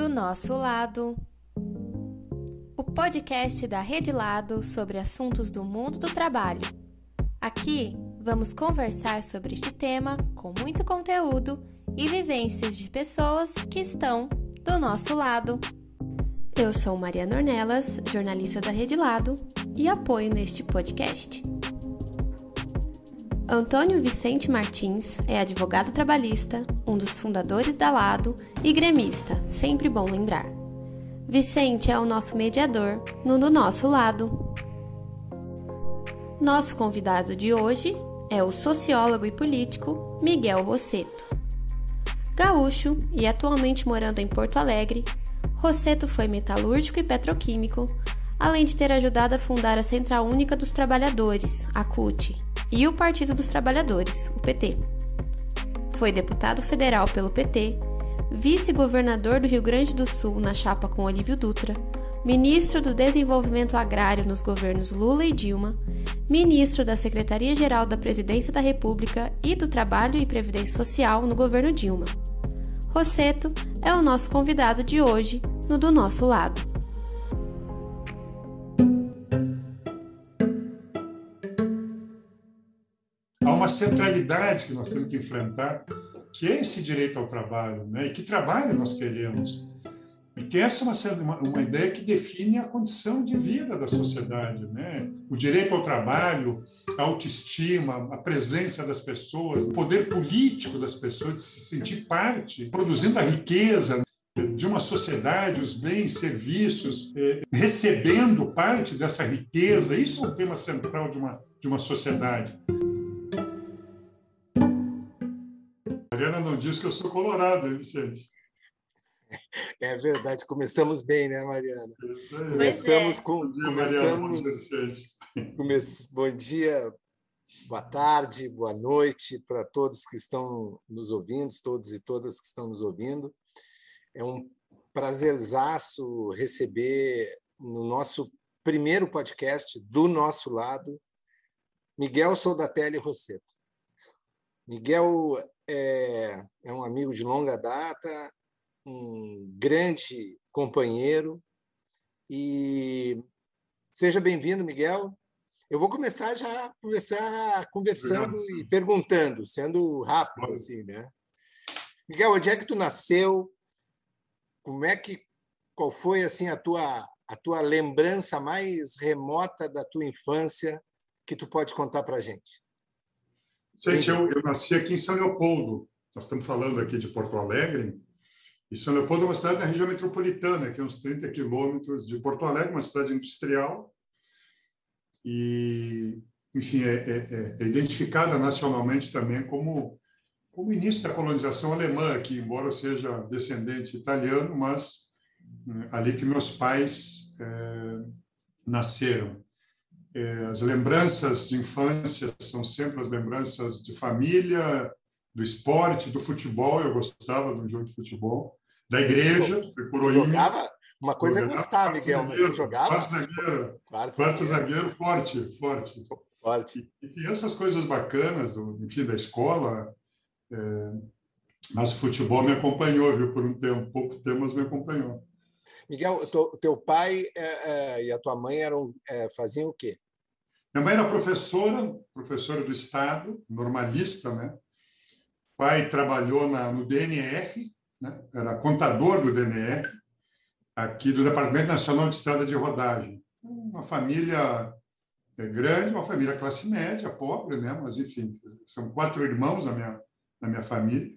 Do nosso lado. O podcast da Rede Lado sobre assuntos do mundo do trabalho. Aqui vamos conversar sobre este tema com muito conteúdo e vivências de pessoas que estão do nosso lado. Eu sou Mariana Ornelas, jornalista da Rede Lado, e apoio neste podcast. Antônio Vicente Martins é advogado trabalhista, um dos fundadores da Lado e gremista, sempre bom lembrar. Vicente é o nosso mediador no Do Nosso Lado. Nosso convidado de hoje é o sociólogo e político Miguel Rosseto. Gaúcho e atualmente morando em Porto Alegre, Rosseto foi metalúrgico e petroquímico, além de ter ajudado a fundar a Central Única dos Trabalhadores, a CUT, e o Partido dos Trabalhadores, o PT. Foi deputado federal pelo PT, vice-governador do Rio Grande do Sul na chapa com Olívio Dutra, ministro do Desenvolvimento Agrário nos governos Lula e Dilma, ministro da Secretaria-Geral da Presidência da República e do Trabalho e Previdência Social no governo Dilma. Rosseto é o nosso convidado de hoje no Do Nosso Lado. Centralidade que nós temos que enfrentar, que é esse direito ao trabalho, né? E que trabalho nós queremos? E que essa é uma, uma ideia que define a condição de vida da sociedade, né? O direito ao trabalho, a autoestima, a presença das pessoas, o poder político das pessoas de se sentir parte, produzindo a riqueza de uma sociedade, os bens, serviços, eh, recebendo parte dessa riqueza. Isso é um tema central de uma, de uma sociedade. Mariana não diz que eu sou colorado, hein, Vicente? É verdade, começamos bem, né, Mariana? Começamos é. com. Dia, começamos, Mariana, come, bom dia, boa tarde, boa noite para todos que estão nos ouvindo, todos e todas que estão nos ouvindo. É um prazerzaço receber no nosso primeiro podcast, do nosso lado, Miguel Soldatelli Rosseto. Miguel é, é um amigo de longa data, um grande companheiro. E seja bem-vindo, Miguel. Eu vou começar já começar conversando Obrigado. e perguntando, sendo rápido assim, né? Miguel, onde é que tu nasceu? Como é que qual foi assim a tua a tua lembrança mais remota da tua infância que tu pode contar para gente? Gente, eu, eu nasci aqui em São Leopoldo. Nós estamos falando aqui de Porto Alegre. E São Leopoldo é uma cidade da região metropolitana, que é uns 30 quilômetros de Porto Alegre, uma cidade industrial. E, enfim, é, é, é identificada nacionalmente também como, como início da colonização alemã aqui, embora eu seja descendente italiano, mas né, ali que meus pais é, nasceram. É, as lembranças de infância são sempre as lembranças de família, do esporte, do futebol. Eu gostava de um jogo de futebol. Da igreja, fui coroinha. Jogava? Uma coisa é gostar, Miguel, mas você jogava? Quarto zagueiro. Quarto, quarto zagueiro. forte, forte. Forte. E, e essas coisas bacanas, do, enfim, da escola. É, mas o futebol me acompanhou, viu, por um tempo, pouco tempo, mas me acompanhou. Miguel, teu, teu pai é, é, e a tua mãe eram é, faziam o quê? Minha mãe era professora, professora do Estado, normalista, né? pai trabalhou na, no DNR, né? era contador do DNR, aqui do Departamento Nacional de Estrada de Rodagem. Uma família grande, uma família classe média, pobre, né? mas enfim, são quatro irmãos na minha, na minha família.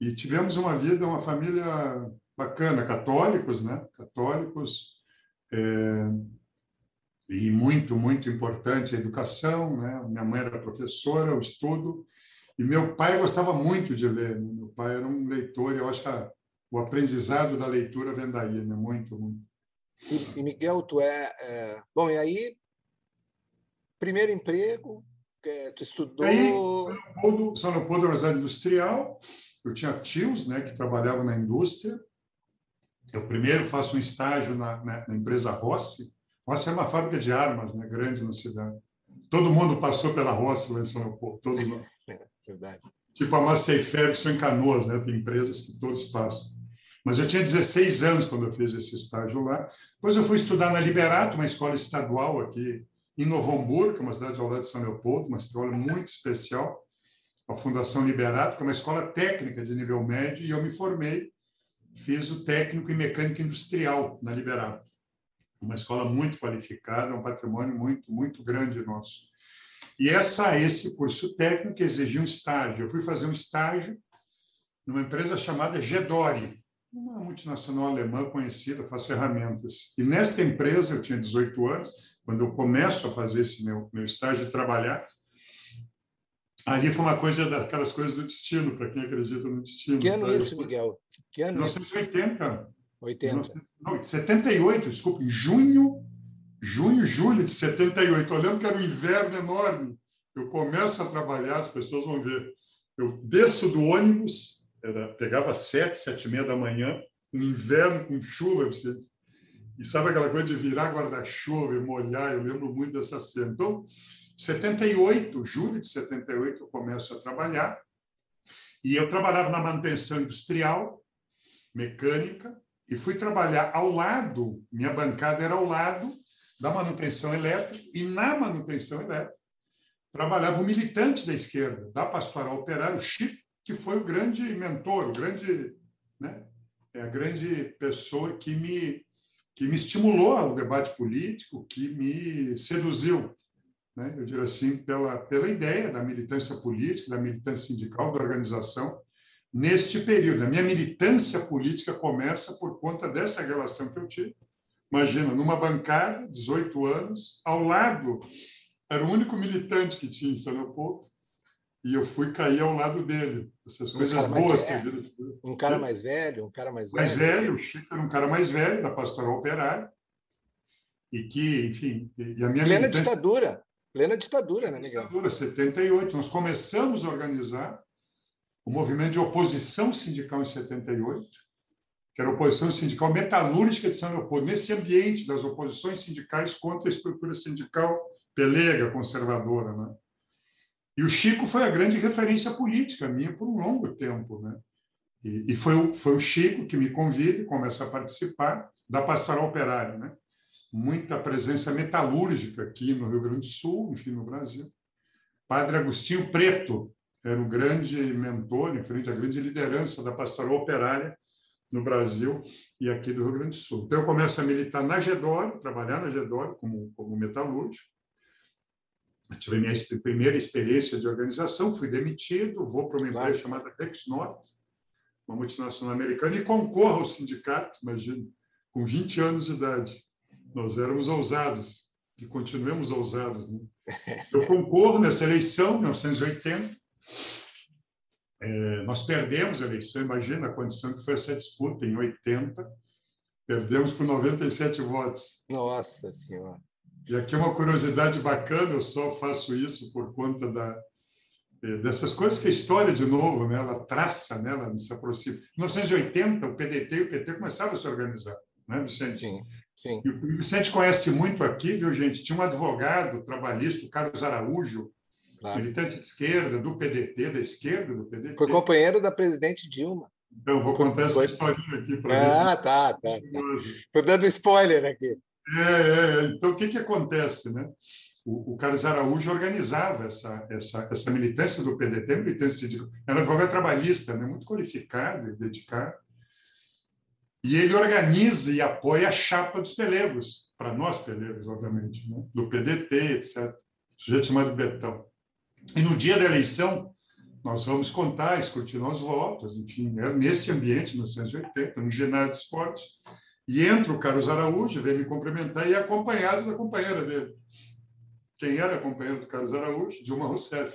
E tivemos uma vida, uma família bacana, católicos, né? Católicos, é, e muito, muito importante a educação, né? Minha mãe era professora, o estudo, e meu pai gostava muito de ler. Né? Meu pai era um leitor, e eu acho que a, o aprendizado da leitura vem daí, né? Muito, muito. E, e Miguel, tu é, é, Bom, e aí, primeiro emprego, é, tu estudou... Aí, São Leopoldo, São Leopoldo é uma cidade industrial, eu tinha tios né, que trabalhavam na indústria, eu primeiro faço um estágio na, na, na empresa Rossi. Rossi é uma fábrica de armas, né, grande na cidade. Todo mundo passou pela Rossi lá em São Leopoldo. Todo mundo. Verdade. Tipo a Massey Ferguson em Canoas, né? Tem empresas que todos passam. Mas eu tinha 16 anos quando eu fiz esse estágio lá. Depois eu fui estudar na Liberato, uma escola estadual aqui em Novo Hamburgo, é uma cidade ao lado de São Leopoldo, uma escola muito especial, a Fundação Liberato, que é uma escola técnica de nível médio, e eu me formei, fiz o técnico em mecânica industrial na Liberato. Uma escola muito qualificada, um patrimônio muito, muito grande nosso. E essa, esse curso técnico exigia um estágio. Eu fui fazer um estágio numa empresa chamada Gedori, uma multinacional alemã conhecida, faz ferramentas. E nesta empresa, eu tinha 18 anos, quando eu começo a fazer esse meu, meu estágio de trabalhar, ali foi uma coisa daquelas coisas do destino, para quem acredita no destino. Que ano tá? isso, Miguel? Que ano 1980. 80. Não, 78, desculpa, em junho, junho, julho de 78. Eu lembro que era um inverno enorme. Eu começo a trabalhar, as pessoas vão ver. Eu desço do ônibus, era, pegava sete, sete e meia da manhã, um inverno com chuva, você, e sabe aquela coisa de virar guarda-chuva e molhar? Eu lembro muito dessa cena. Então, 78, julho de 78, eu começo a trabalhar, e eu trabalhava na manutenção industrial, mecânica, e fui trabalhar ao lado, minha bancada era ao lado da manutenção elétrica, e na manutenção elétrica trabalhava um militante da esquerda, da Pastoral Operária, o Chico que foi o grande mentor, o grande, né, é a grande pessoa que me que me estimulou ao debate político, que me seduziu, né, eu diria assim, pela pela ideia da militância política, da militância sindical, da organização neste período. A minha militância política começa por conta dessa relação que eu tive. Imagina, numa bancada, 18 anos, ao lado, era o único militante que tinha em São Leopoldo, e eu fui cair ao lado dele. Essas um coisas boas que eu Um cara mais velho, um cara mais, mais velho. Mais velho, o Chico era um cara mais velho, da pastoral operária, e que, enfim, e a minha Plena militância... ditadura, plena ditadura, né, Miguel? Ditadura, 78. Nós começamos a organizar o movimento de oposição sindical em 78, que era a oposição sindical metalúrgica de São Leopoldo, nesse ambiente das oposições sindicais contra a estrutura sindical pelega, conservadora, né? E o Chico foi a grande referência política minha por um longo tempo. Né? E, e foi, o, foi o Chico que me convida e começa a participar da Pastoral Operária. Né? Muita presença metalúrgica aqui no Rio Grande do Sul, enfim, no Brasil. Padre Agostinho Preto era o grande mentor, em frente à grande liderança da Pastoral Operária no Brasil e aqui do Rio Grande do Sul. Então, eu começo a militar na GEDOR, trabalhar na GEDOR como, como metalúrgico, eu tive minha primeira experiência de organização, fui demitido, vou para uma empresa claro. chamada Rexnord, uma multinacional americana, e concorro ao sindicato, imagina, com 20 anos de idade. Nós éramos ousados, e continuamos ousados. Né? Eu concorro nessa eleição, 1980. É, nós perdemos a eleição, imagina a condição que foi essa disputa, em 80. Perdemos por 97 votos. Nossa Senhora! E aqui uma curiosidade bacana, eu só faço isso por conta da, eh, dessas coisas que a história, de novo, né, ela traça, né, ela se aproxima. Em 1980, o PDT e o PT começaram a se organizar, né, Vicente? Sim, sim. E o Vicente conhece muito aqui, viu, gente? Tinha um advogado trabalhista, o Carlos Araújo, claro. militante de esquerda, do PDT, da esquerda do PDT. Foi companheiro da presidente Dilma. Então, vou contar essa historinha aqui para Ah, tá, tá. Estou tá. dando spoiler aqui. É, é, é, então, o que, que acontece? Né? O, o Carlos Araújo organizava essa, essa, essa militância do PDT, militância sindical. Era advogado trabalhista, né? muito qualificado e dedicado. E ele organiza e apoia a chapa dos pelegos, para nós pelegos, obviamente, né? do PDT, etc. Sujeito chamado Betão. E no dia da eleição, nós vamos contar, escrutinar os votos, enfim, era nesse ambiente, 1980, no ginásio de esporte. E entra o Carlos Araújo, vem me cumprimentar e é acompanhado da companheira dele. Quem era a companheira do Carlos Araújo? Dilma Rousseff.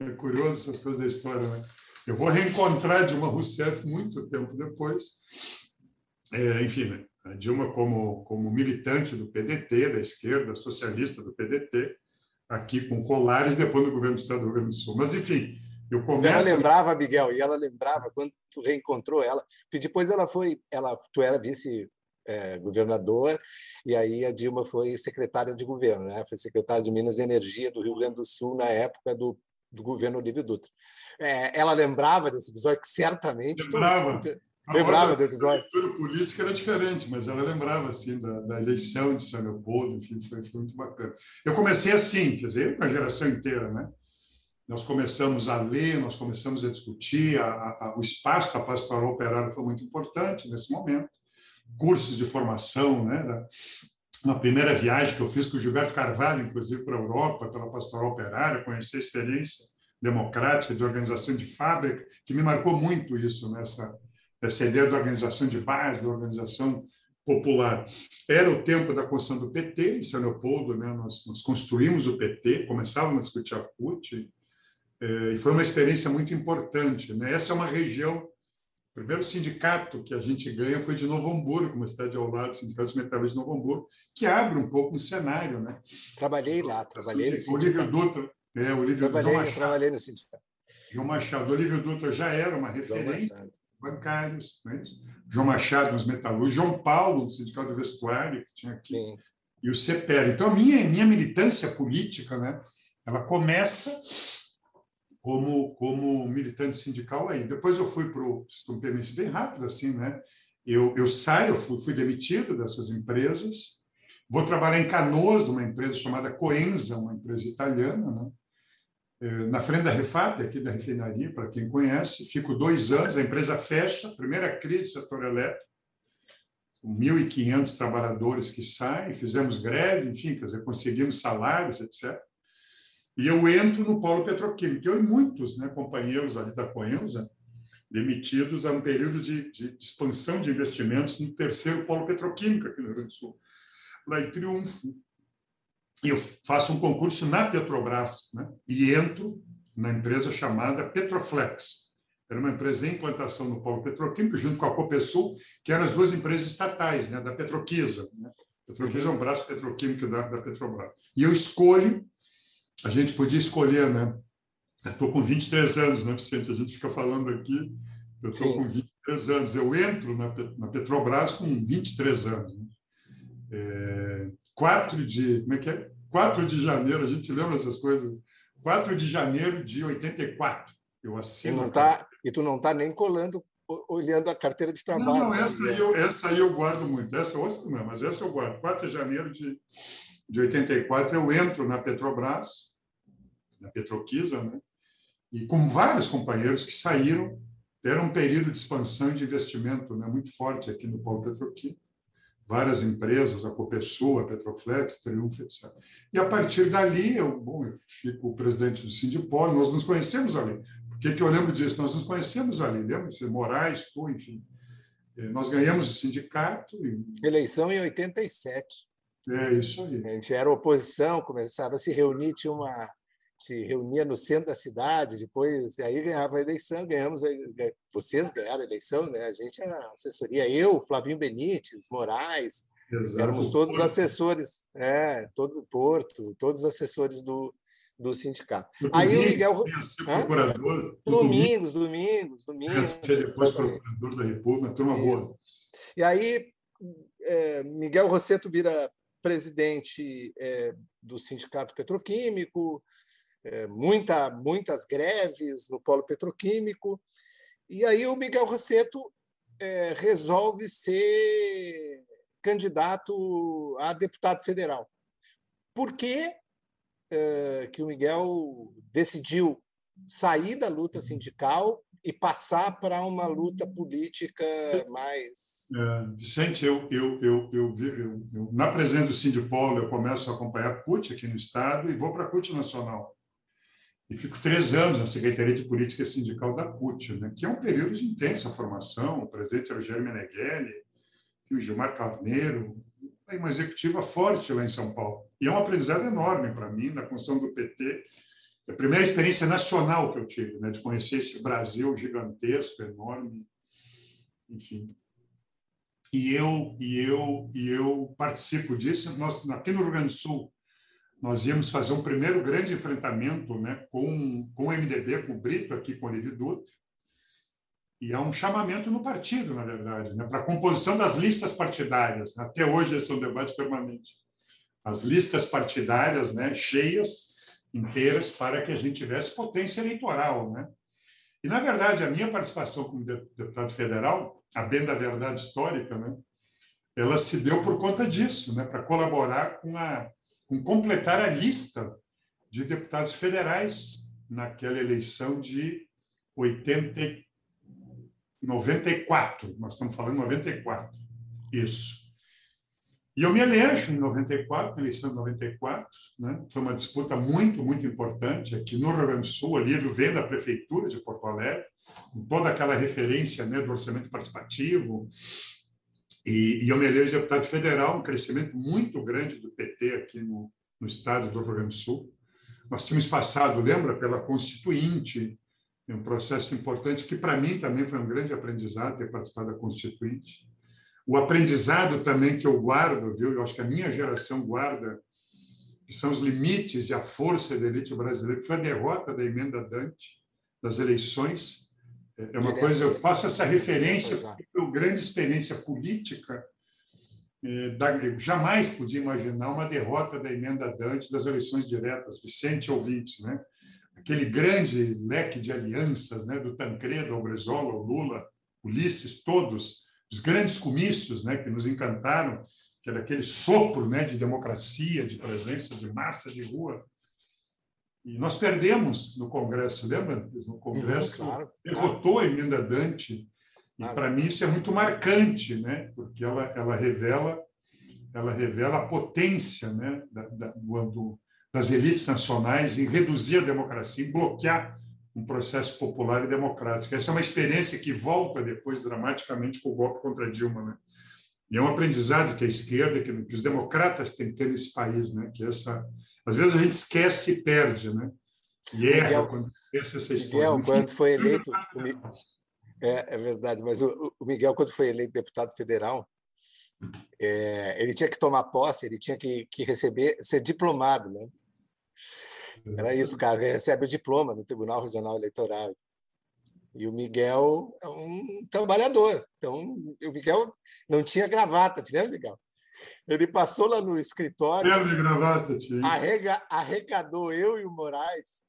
É curioso essas coisas da história, né? Eu vou reencontrar Dilma Rousseff muito tempo depois. É, enfim, né? a Dilma como, como militante do PDT, da esquerda socialista do PDT, aqui com colares depois do governo do Estado do Rio Grande do Sul. Mas, enfim, eu começo... Ela lembrava, Miguel, e ela lembrava quando tu reencontrou ela, porque depois ela foi, ela, tu era vice é, governador e aí a Dilma foi secretária de governo, né? Foi secretária de Minas e Energia do Rio Grande do Sul na época do, do governo Olívio Dutra. É, ela lembrava desse episódio que certamente lembrava. Tu, lembrava do episódio. A política era diferente, mas ela lembrava assim da, da eleição de São Leopoldo, enfim, foi, foi, muito bacana. Eu comecei assim, quer dizer, com a geração inteira, né? Nós começamos a ler, nós começamos a discutir, a, a, o espaço da pastoral operária foi muito importante nesse momento. Cursos de formação, né? uma primeira viagem que eu fiz com o Gilberto Carvalho, inclusive para a Europa, pela pastoral operária, conhecer a experiência democrática de organização de fábrica, que me marcou muito isso, nessa né? Essa ideia da organização de base, da organização popular. Era o tempo da construção do PT, em São Leopoldo, né? nós, nós construímos o PT, começávamos a discutir a CUT, eh, e foi uma experiência muito importante. Né? Essa é uma região o primeiro sindicato que a gente ganha foi de Novo Hamburgo, uma cidade ao lado, Sindicato dos Metalúrgicos de Novo Hamburgo, que abre um pouco o cenário. Né? Trabalhei lá, trabalhei no sindicato. Olívio Dutra, é, Olívio trabalhei, Machado, trabalhei no sindicato. João Machado. Olívio Dutra já era uma referência bancários, né? João Machado nos metalúrgicos, João Paulo no Sindicato do Vestuário, que tinha aqui, Sim. e o CEPER. Então, a minha, minha militância política, né, ela começa como, como militante sindical aí. Depois eu fui para o, se me permite, bem rápido assim, né? Eu, eu saio, fui, fui demitido dessas empresas, vou trabalhar em Canoas, numa empresa chamada Coenza, uma empresa italiana, né? É, na frente da Refap, aqui da refinaria, para quem conhece, fico dois anos, a empresa fecha, primeira crise do setor elétrico, 1.500 trabalhadores que saem, fizemos greve, enfim, quer dizer, conseguimos salários, etc. E eu entro no polo petroquímico. Eu e muitos né, companheiros ali da Coenza, demitidos a um período de, de, expansão de investimentos no terceiro polo petroquímico aqui no Rio Grande do Sul, lá em Triunfo. Eu faço um concurso na Petrobras né, e entro na empresa chamada Petroflex. Era uma empresa em implantação no polo petroquímico, junto com a Copesul, que eram as duas empresas estatais né, da Petroquisa. Né? Petroquisa é um braço petroquímico da, da Petrobras. E eu escolho a gente podia escolher, né? Estou com 23 anos, né, Vicente? A gente fica falando aqui, eu estou com 23 anos. Eu entro na, na Petrobras com 23 anos. Né? É, 4 de. Como é que é? 4 de janeiro, a gente lembra essas coisas? 4 de janeiro de 84. Eu assino. E, não tá, e tu não está nem colando, olhando a carteira de trabalho. Não, não né, essa, aí eu, essa aí eu guardo muito. Essa outra não, mas essa eu guardo. 4 de janeiro de, de 84, eu entro na Petrobras na Petroquisa, né? e com vários companheiros que saíram, era um período de expansão e de investimento né, muito forte aqui no polo petroquímico. Várias empresas, a Copesul, a Petroflex, Triunfo, etc. E a partir dali, eu, bom, eu fico o presidente do Sindipol, nós nos conhecemos ali. Por que, que eu lembro disso? Nós nos conhecemos ali, lembra? Moraes, tu, enfim. Eh, nós ganhamos o sindicato. E... Eleição em 87. É isso aí. A gente era oposição, começava a se reunir, tinha uma se reunia no centro da cidade, depois aí ganhava a eleição, ganhamos, vocês ganharam a eleição, né? A gente era assessoria, eu, Flavinho Benites, Moraes, Exato. éramos todos assessores, é, todo o Porto, todos assessores do, do sindicato. O aí o Miguel procurador, domingos, domingos, domingos. Ser depois procurador da República, turma boa. E aí é, Miguel Rosseto vira presidente é, do Sindicato Petroquímico, é, muita, muitas greves no polo petroquímico. E aí o Miguel Rosseto é, resolve ser candidato a deputado federal. Por que, é, que o Miguel decidiu sair da luta sindical e passar para uma luta política mais. É, Vicente, eu, eu, eu, eu, eu, na presença do Sindipolo, eu começo a acompanhar a CUT aqui no Estado e vou para a CUT Nacional. E fico três anos na Secretaria de Política Sindical da CUT, né, que é um período de intensa formação. O presidente era o Jair Meneghelli, o Gilmar Carneiro, uma executiva forte lá em São Paulo. E é um aprendizado enorme para mim, na construção do PT. É a primeira experiência nacional que eu tive, né, de conhecer esse Brasil gigantesco, enorme, enfim. E eu, e eu, e eu participo disso. Nós, aqui no Rio Grande do Sul, nós íamos fazer um primeiro grande enfrentamento né, com, com o MDB, com o Brito, aqui com o Olívio Dutra, e há um chamamento no partido, na verdade, né, para a composição das listas partidárias. Até hoje esse é um debate permanente. As listas partidárias né, cheias, inteiras, para que a gente tivesse potência eleitoral. Né? E, na verdade, a minha participação como deputado federal a bem da verdade histórica, né? ela se deu por conta disso, né? para colaborar com, a, com completar a lista de deputados federais naquela eleição de 80, 94. Nós estamos falando 94. Isso. E eu me elejo em 94, eleição de 94, né? foi uma disputa muito, muito importante aqui no Rio Grande do Sul, ali vem da prefeitura de Porto Alegre, com toda aquela referência né, do orçamento participativo, e, e eu me elejo deputado federal, um crescimento muito grande do PT aqui no, no estado do Rio Grande do Sul. Nós tínhamos passado, lembra, pela Constituinte, um processo importante que para mim também foi um grande aprendizado ter participado da Constituinte. O aprendizado também que eu guardo, viu? Eu acho que a minha geração guarda, que são os limites e a força da elite brasileira, que foi a derrota da emenda Dante das eleições. É uma coisa, eu faço essa referência porque foi grande experiência política é, eu jamais podia imaginar uma derrota da emenda Dante das eleições diretas, Vicente ouvintes, né? aquele grande leque de alianças, né? do Tancredo ao Brizola, ao Lula, Ulisses, todos, os grandes comícios né? que nos encantaram, que era aquele sopro né? de democracia, de presença de massa de rua. E nós perdemos no Congresso, lembra? No Congresso, uhum, claro, derrotou claro. a emenda Dante, e para mim isso é muito marcante, né? Porque ela ela revela ela revela a potência, né? Da, da, do, das elites nacionais em reduzir a democracia, em bloquear um processo popular e democrático. Essa é uma experiência que volta depois dramaticamente com o golpe contra Dilma, né? E é um aprendizado que a esquerda, que, que os democratas têm que ter nesse país, né? Que essa, às vezes a gente esquece e perde, né? E erra Miguel, quando esquece essa história. Miguel, quando foi eleito, é, é verdade, mas o, o, Miguel, quando foi eleito deputado federal, é, ele tinha que tomar posse, ele tinha que, que receber, ser diplomado, né? Era isso, cara, recebe o diploma no Tribunal Regional Eleitoral. E o Miguel é um trabalhador. Então, o Miguel não tinha gravata, te lembra, Miguel? Ele passou lá no escritório. De gravata. Arrega, arrecadou eu e o Moraes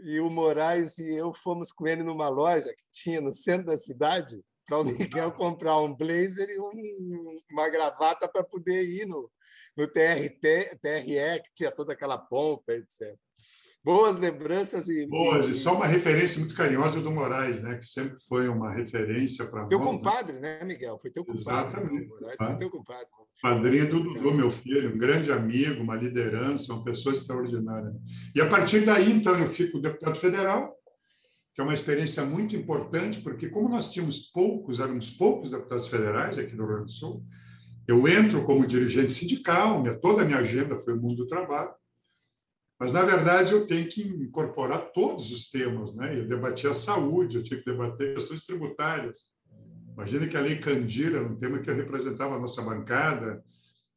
e o Moraes e eu fomos com ele numa loja que tinha no centro da cidade para o Miguel comprar um blazer e um, uma gravata para poder ir no, no TRT, TRE, que tinha toda aquela pompa, etc boas lembranças e boas e só uma referência muito carinhosa do Moraes, né? Que sempre foi uma referência para nós. Teu né? compadre, né? Miguel? Foi teu compadre. Exatamente. Moraes, ah. teu compadre. Padrinho do Dudu, meu filho, um grande amigo, uma liderança, uma pessoa extraordinária. E a partir daí, então, eu fico deputado federal, que é uma experiência muito importante, porque como nós tínhamos poucos, éramos poucos deputados federais aqui no Rio Grande do Sul, eu entro como dirigente sindical, minha, toda a minha agenda foi o mundo do trabalho, mas, na verdade, eu tenho que incorporar todos os temas. Né? Eu debati a saúde, eu tinha que debater questões tributárias. Imagina que a Lei Candira, um tema que eu representava a nossa bancada,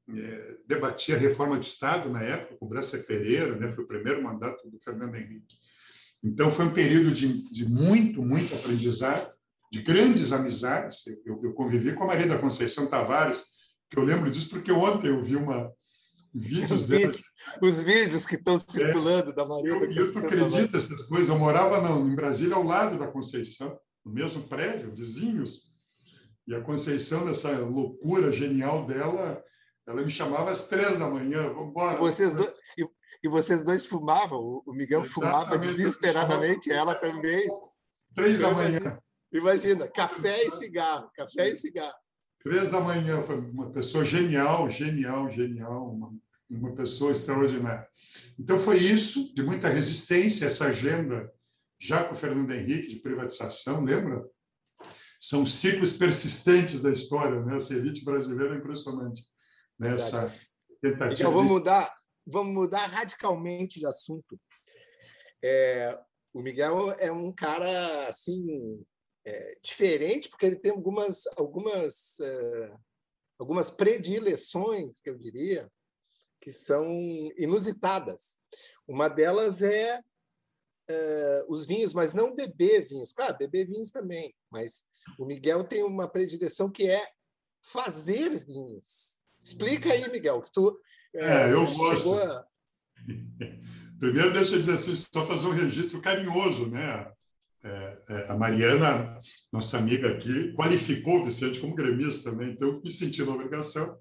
é, debatia a reforma de Estado na época, com o Bressa Pereira, né? foi o primeiro mandato do Fernando Henrique. Então, foi um período de, de muito, muito aprendizado, de grandes amizades. Eu, eu convivi com a Maria da Conceição Tavares, que eu lembro disso porque ontem eu vi uma, Vídeos os, vídeos, os vídeos que estão circulando é, da Maria eu, Eu não acredito essas coisas. Eu morava não, em Brasília, ao lado da Conceição, no mesmo prédio, vizinhos. E a Conceição, nessa loucura genial dela, ela me chamava às três da manhã. Vamos embora. Vocês dois, e, e, vocês dois fumavam. O Miguel Exatamente, fumava desesperadamente, ela também. Três da manhã. Imagina, café e cigarro, café e cigarro. Três da manhã, foi uma pessoa genial, genial, genial, uma, uma pessoa extraordinária. Então, foi isso, de muita resistência, essa agenda, já com o Fernando Henrique, de privatização, lembra? São ciclos persistentes da história, né? Essa elite brasileira é impressionante. Nessa né? tentativa. Então, vamos mudar, vamos mudar radicalmente de assunto. É, o Miguel é um cara assim é, diferente, porque ele tem algumas, algumas, é, algumas predileções, que eu diria, que são inusitadas. Uma delas é, é os vinhos, mas não beber vinhos. Claro, beber vinhos também, mas o Miguel tem uma predileção que é fazer vinhos. Explica aí, Miguel, que tu é, é eu gosto. A... Primeiro, deixa eu dizer assim, só fazer um registro carinhoso, né? É, é, a Mariana, nossa amiga aqui, qualificou o Vicente como gremista também, então eu me senti na obrigação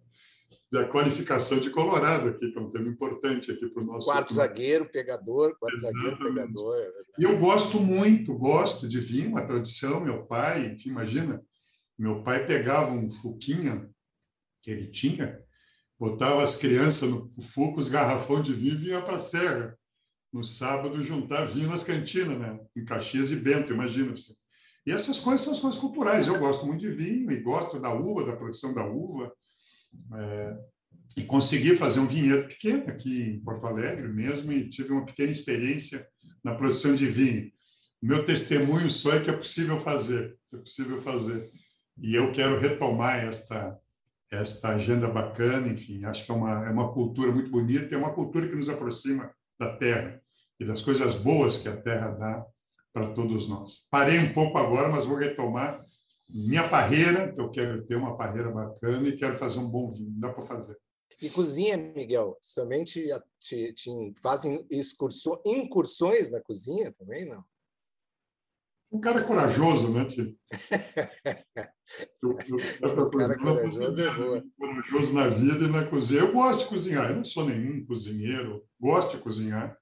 da qualificação de Colorado aqui, que é um tema importante aqui para o nosso... Quarto zagueiro, pegador, quarto Exatamente. zagueiro, pegador. É e eu gosto muito, gosto de vinho, a tradição, meu pai, enfim, imagina, meu pai pegava um fuquinha que ele tinha, botava as crianças no fuco, os garrafão de vinho e vinha para a serra no sábado juntar vinho nas cantinas, né? em Caxias e Bento, imagina você. E essas coisas são as coisas culturais. Eu gosto muito de vinho e gosto da uva, da produção da uva. É, e consegui fazer um vinhedo pequeno aqui em Porto Alegre mesmo e tive uma pequena experiência na produção de vinho. Meu testemunho só é que é possível fazer, é possível fazer. E eu quero retomar esta esta agenda bacana, enfim, acho que é uma, é uma cultura muito bonita, é uma cultura que nos aproxima da terra e das coisas boas que a terra dá para todos nós. Parei um pouco agora, mas vou retomar minha parreira, que eu quero ter uma parreira bacana e quero fazer um bom vinho. Dá para fazer. E cozinha, Miguel? Também te, te, te fazem incursões na cozinha também, não? Um cara corajoso, né, tio? corajoso é boa. Corajoso na vida e na cozinha. Eu gosto de cozinhar. Eu não sou nenhum cozinheiro. Gosto de cozinhar.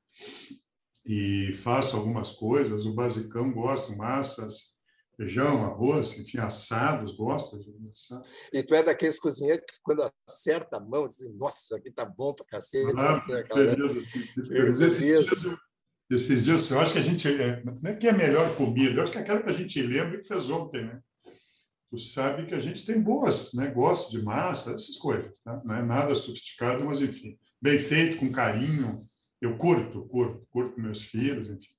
E faço algumas coisas. O basicão gosto. Massas, feijão, arroz, enfim, assados, gosto de assar. E tu é daqueles cozinheiros que, quando acerta a mão, diz, nossa, isso aqui tá bom para cacete. Ah, assim, aquela... beleza, beleza. Esses, dias, esses dias, eu acho que a gente, é, não é que é a melhor comida, eu acho que é aquela que a gente lembra que fez ontem, né? Tu sabe que a gente tem boas, né? Gosto de massa, essas coisas, tá? Não é nada sofisticado, mas enfim, bem feito, com carinho. Eu curto, curto, curto meus filhos, enfim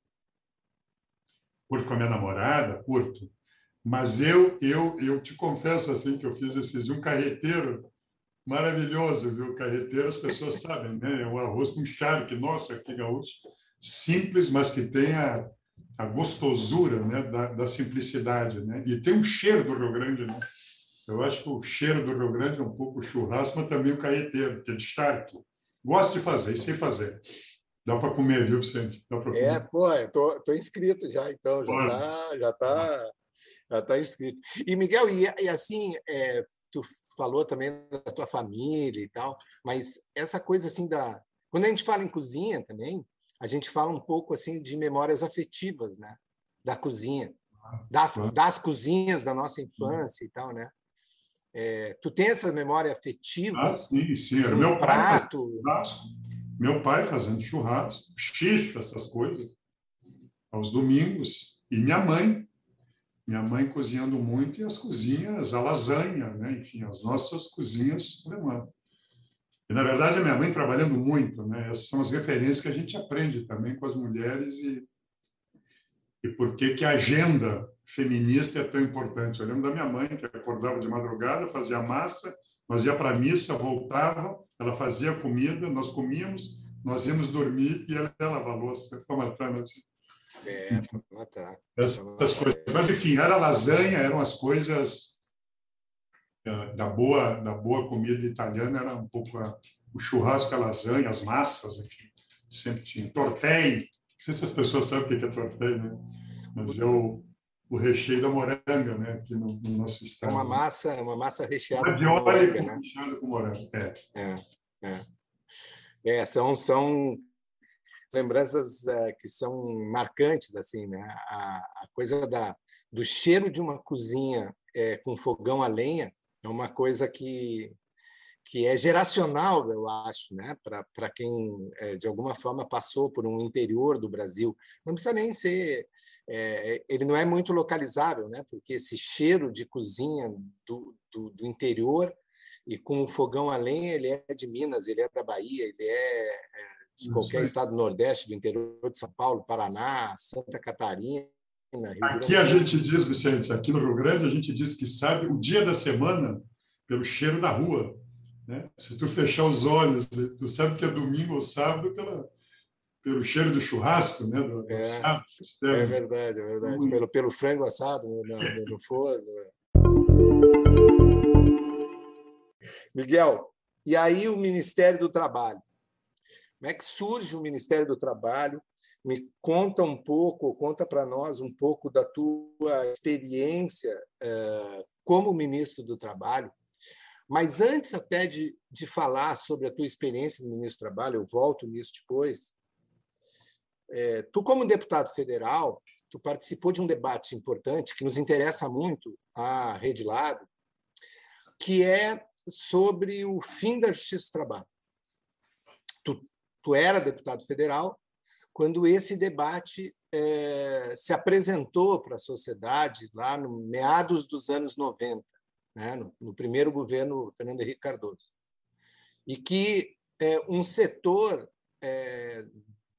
curto com a minha namorada, curto. Mas eu, eu, eu te confesso assim que eu fiz esses um carreteiro maravilhoso, viu? Carreteiro, as pessoas sabem, né? É o arroz com charque, nossa, que gaúcho. Simples, mas que tem a, gostosura né? da, da simplicidade, né? E tem um cheiro do Rio Grande, né? Eu acho que o cheiro do Rio Grande é um pouco o churrasco, mas também o carreteiro, que é de charque. Gosto de fazer e sei fazer. Dá para comer, viu, Vicente? Dá para é, comer. É, pô, eu tô, tô inscrito já, então, já está já tá, já tá inscrito. E, Miguel, e, e assim, é, tu falou também da tua família e tal, mas essa coisa assim da... Quando a gente fala em cozinha também, a gente fala um pouco assim de memórias afetivas, né? Da cozinha, das, das cozinhas da nossa infância e tal, né? É, tu tem essa memória afetiva? Ah, sim, sim. Era meu prato. prato meu pai fazendo churrasco, xixo, essas coisas, aos domingos, e minha mãe, minha mãe cozinhando muito, e as cozinhas, a lasanha, né? enfim, as nossas cozinhas alemãs. E, na verdade, a minha mãe trabalhando muito, né? essas são as referências que a gente aprende também com as mulheres e, e por que, que a agenda feminista é tão importante. Eu lembro da minha mãe, que acordava de madrugada, fazia massa, nós ia para a missa, voltava, ela fazia comida, nós comíamos, nós íamos dormir e ela ia lavar a louça para matar, né? É, matar. Essas coisas. Mas, enfim, era lasanha, eram as coisas da boa, da boa comida italiana, era um pouco a, o churrasco, a lasanha, as massas, enfim, sempre tinha. Tortelli, não sei se as pessoas sabem o que é tortelli, né? Mas eu o recheio da moranga, né? Aqui no, no nosso estado. É uma massa, uma massa recheada com moranga, né? recheada com moranga. É. É, é. é são são lembranças é, que são marcantes assim, né? A, a, coisa da do cheiro de uma cozinha é, com fogão a lenha é uma coisa que que é geracional, eu acho, né? para quem, é, de alguma forma, passou por um interior do Brasil. Não precisa nem ser é, ele não é muito localizável, né? porque esse cheiro de cozinha do, do, do, interior e com o fogão a lenha, ele é de Minas, ele é da Bahia, ele é, é de qualquer estado do Nordeste, do interior de São Paulo, Paraná, Santa Catarina. Aqui a gente diz, Vicente, aqui no Rio Grande, a gente diz que sabe o dia da semana pelo cheiro da rua. Né? Se tu fechar os olhos, tu sabe que é domingo ou sábado pela, pelo cheiro do churrasco, né? Do, é, assado, é verdade, é verdade. Pelo, pelo frango assado no, no, no forno. Né? Miguel, e aí o Ministério do Trabalho? Como é que surge o Ministério do Trabalho? Me conta um pouco, conta para nós um pouco da tua experiência uh, como ministro do Trabalho. Mas antes até de, de falar sobre a tua experiência no ministro do Trabalho, eu volto nisso depois. É, tu, como deputado federal, tu participou de um debate importante que nos interessa muito a Rede Lado, que é sobre o fim da justiça do trabalho. Tu, tu era deputado federal quando esse debate é, se apresentou para a sociedade lá no meados dos anos 90, né, no, no, primeiro governo Fernando Henrique Cardoso, e que é, um setor é,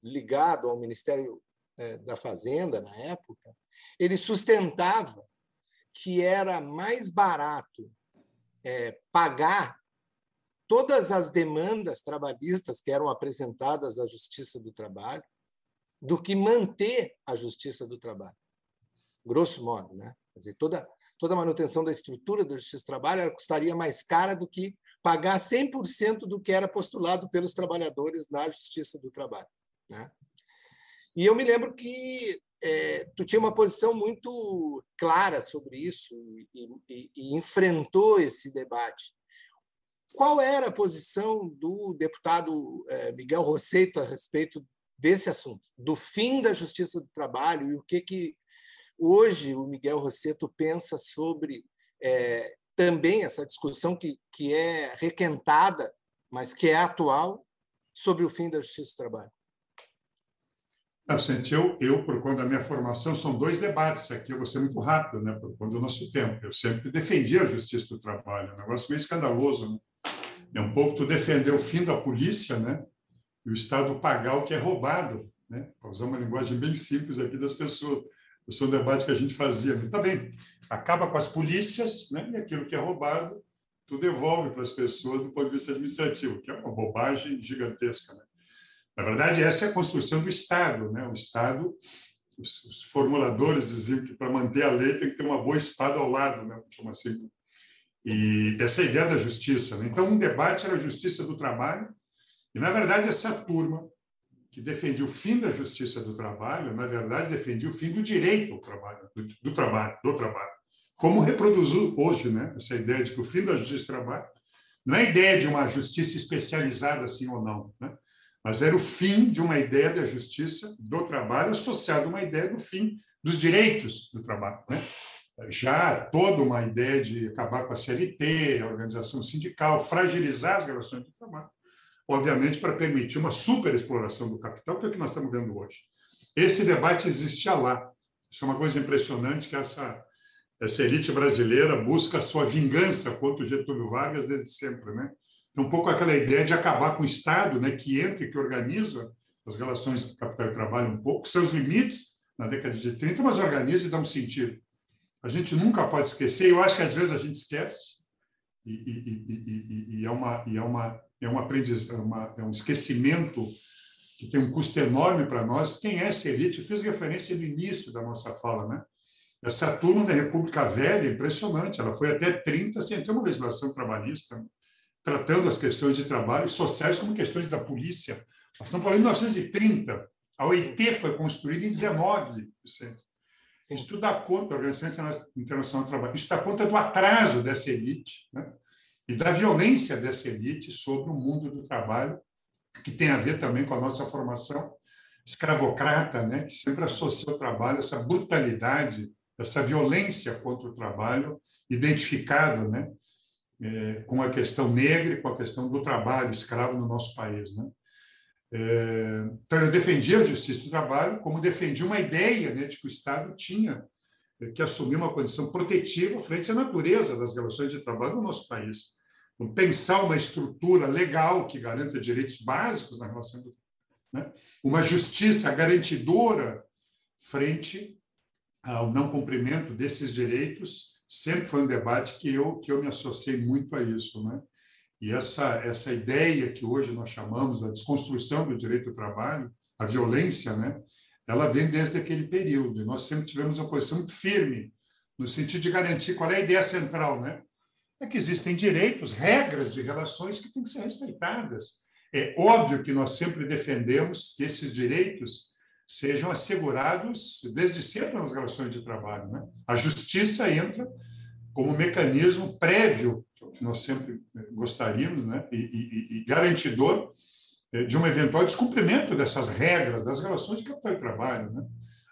ligado ao Ministério é, da Fazenda na época, ele sustentava que era mais barato é, pagar todas as demandas trabalhistas que eram apresentadas à Justiça do Trabalho do que manter a Justiça do Trabalho. Grosso modo, né? Quer dizer, toda, toda a manutenção da estrutura da Justiça do Trabalho custaria mais cara do que pagar 100% do que era postulado pelos trabalhadores na Justiça do Trabalho. Né? E eu me lembro que é, tu tinha uma posição muito clara sobre isso e, e, e, enfrentou esse debate. Qual era a posição do deputado é, Miguel Rosseito a respeito desse assunto, do fim da justiça do trabalho e o que que hoje o Miguel Rosseto pensa sobre é, também essa discussão que, que é requentada, mas que é atual, sobre o fim da justiça do trabalho? Eu, eu, por conta da minha formação, são dois debates aqui, eu vou ser muito rápido, né, por conta do nosso tempo. Eu sempre defendi a justiça do trabalho, um negócio meio escandaloso. Né? É um pouco tu defender o fim da polícia, né, e o Estado pagar o que é roubado, né, para usar uma linguagem bem simples aqui das pessoas. Esse é um debate que a gente fazia. Tá bem, acaba com as polícias, né, e aquilo que é roubado, tu devolve para as pessoas do ponto de vista administrativo, que é uma bobagem gigantesca, né? Na verdade, essa é a construção do Estado. Né? O Estado, os, os formuladores diziam que para manter a lei tem que ter uma boa espada ao lado, né? Chama assim. E essa ideia da justiça. Né? Então, um debate era a justiça do trabalho, e, na verdade, essa turma que defendia o fim da justiça do trabalho, na verdade, defendia o fim do direito ao trabalho, do, do trabalho, do trabalho. Como reproduziu hoje né? essa ideia de que o fim da justiça do trabalho não é a ideia de uma justiça especializada, assim ou não, né? mas era o fim de uma ideia da justiça do trabalho associado a uma ideia do fim dos direitos do trabalho. Né? Já toda uma ideia de acabar com a CLT, a organização sindical, fragilizar as relações de trabalho, obviamente para permitir uma superexploração do capital, que é o que nós estamos vendo hoje. Esse debate existia lá. Isso é uma coisa impressionante que essa, essa elite brasileira busca a sua vingança contra o Getúlio Vargas desde sempre, né? É um pouco aquela ideia de acabar com o Estado, né, que entra e que organiza as relações de capital e trabalho um pouco, seus limites na década de 30, mas organiza e dá um sentido. A gente nunca pode esquecer, eu acho que às vezes a gente esquece, e, e, e, e é, uma, é, uma, é, um aprendiz, é, uma, é um esquecimento que tem um custo enorme para nós. Quem é essa elite? Eu fiz referência no início da nossa fala, né? Essa turma da República Velha é impressionante, ela foi até 30 sem ter uma legislação trabalhista tratando as questões de trabalho sociais como questões da polícia. Nós estamos falando de 1930. A OIT foi construída em 19. Isso tudo dá conta, a Organização Internacional do Trabalho, isso dá conta do atraso dessa elite né? E da violência dessa elite sobre o mundo do trabalho, que tem a ver também com a nossa formação escravocrata, né? que sempre associa o trabalho, essa brutalidade, essa violência contra o trabalho, identificado né? é, com a questão negra e com a questão do trabalho escravo no nosso país. Né? É, então, eu defendi a justiça do trabalho, como defendi uma ideia né, de que o Estado tinha que assumir uma condição protetiva frente à natureza das relações de trabalho no nosso país. Pensar uma estrutura legal que garanta direitos básicos na relação do né? uma justiça garantidora frente ao não cumprimento desses direitos sempre foi um debate que eu que eu me associei muito a isso, né? E essa essa ideia que hoje nós chamamos a desconstrução do direito do trabalho, a violência, né? Ela vem desde aquele período. E nós sempre tivemos uma posição muito firme no sentido de garantir qual é a ideia central, né? É que existem direitos, regras de relações que têm que ser respeitadas. É óbvio que nós sempre defendemos que esses direitos sejam assegurados desde sempre nas relações de trabalho. Né? A justiça entra como mecanismo prévio, que nós sempre eh, gostaríamos, né? e, e, e garantidor eh, de um eventual descumprimento dessas regras das relações de capital e trabalho. Né?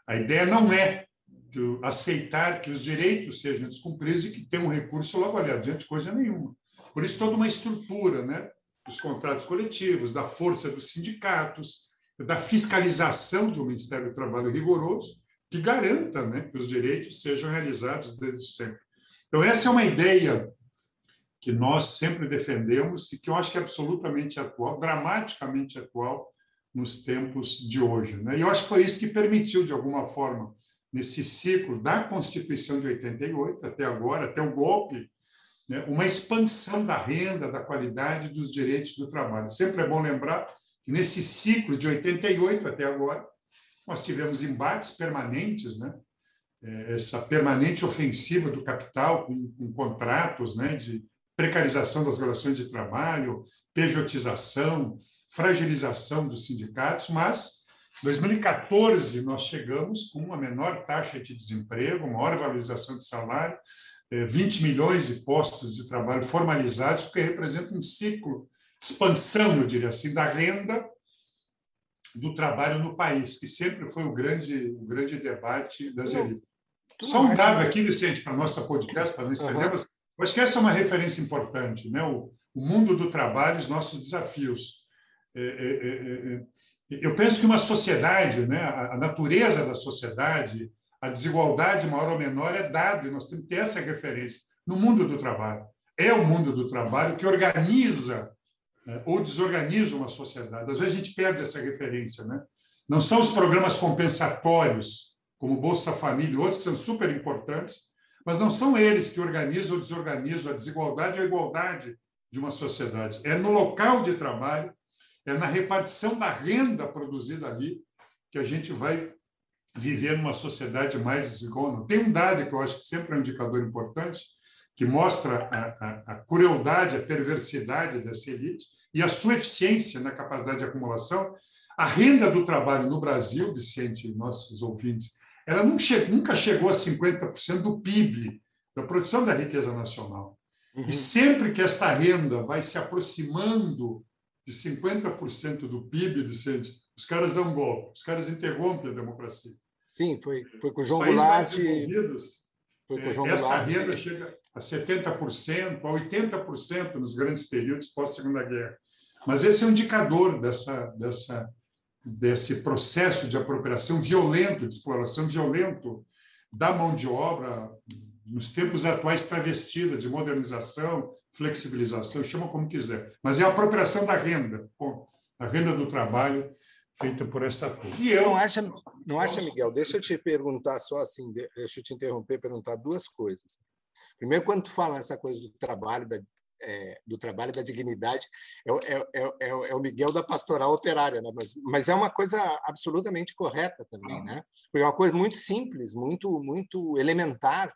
A ideia não é que aceitar que os direitos sejam descumpridos e que tenha um recurso logo ali adiante, coisa nenhuma. Por isso, toda uma estrutura né, dos contratos coletivos, da força dos sindicatos, da fiscalização de um Ministério do Trabalho rigoroso, que garanta né, que os direitos sejam realizados desde sempre. Então, essa é uma ideia que nós sempre defendemos e que eu acho que é absolutamente atual, dramaticamente atual nos tempos de hoje. Né? E eu acho que foi isso que permitiu, de alguma forma, nesse ciclo da Constituição de 88 até agora, até o golpe, né, uma expansão da renda, da qualidade dos direitos do trabalho. Sempre é bom lembrar que nesse ciclo de 88 até agora, nós tivemos embates permanentes, né? É, essa permanente ofensiva do capital com, com contratos né, de precarização das relações de trabalho, pejotização, fragilização dos sindicatos, mas 2014, nós chegamos com uma menor taxa de desemprego, maior valorização de salário, 20 eh, milhões de postos de trabalho formalizados, que representa um ciclo de expansão, eu diria assim, da renda do trabalho no país, que sempre foi o grande, o grande debate das elites. Só um dado aqui, Vicente, para a nossa podcast, para não estendermos, uhum. eu acho que essa é uma referência importante, né? o, o mundo do trabalho, os nossos desafios. É, é, é, eu penso que uma sociedade, né, a natureza da sociedade, a desigualdade maior ou menor é dado, e nós temos que ter essa referência no mundo do trabalho. É o mundo do trabalho que organiza né, ou desorganiza uma sociedade. Às vezes a gente perde essa referência. Né? Não são os programas compensatórios, como Bolsa Família e outros, que são super importantes, mas não são eles que organizam ou desorganizam a desigualdade ou a igualdade de uma sociedade. É no local de trabalho é na repartição da renda produzida ali que a gente vai viver numa sociedade mais desigual. Tem um dado que eu acho que sempre é um indicador importante, que mostra a, a, a crueldade, a perversidade dessa elite e a sua eficiência na capacidade de acumulação. A renda do trabalho no Brasil, Vicente, nossos ouvintes, ela nunca chegou a 50% do PIB, da produção da riqueza nacional. Uhum. E sempre que esta renda vai se aproximando de 50% do PIB, Vicente, os caras dão um golpe, os caras interrompem a democracia. Sim, foi, foi com o João Goulart. Foi com o João essa Goulart. renda chega a 70%, a 80% nos grandes períodos pós-Segunda Guerra. Mas esse é um indicador dessa, dessa, desse processo de apropriação violento, de exploração violento da mão de obra, nos tempos atuais travestida de modernização, flexibilização, chama como quiser, mas é a apropriação da renda, a renda do trabalho feita por essa turma. E eu não acha, não acha, Miguel? Deixa eu te perguntar só assim, deixa eu te interromper, perguntar duas coisas. Primeiro, quando tu fala essa coisa do trabalho, da, é, do trabalho da dignidade, é, é, é, é, o Miguel da pastoral operária, né? mas, mas é uma coisa absolutamente correta também, né? Porque é uma coisa muito simples, muito muito elementar,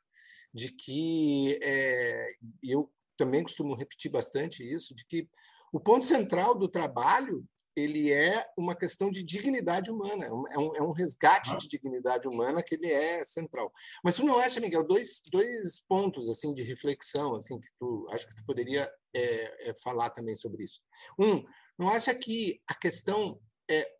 de que é, eu também costumo repetir bastante isso, de que o ponto central do trabalho ele é uma questão de dignidade humana, é um, é um resgate de dignidade humana que ele é central. Mas tu não acha, Miguel, dois, dois pontos assim de reflexão, assim que tu acho que tu poderia é, é, falar também sobre isso. Um, não acha que a questão é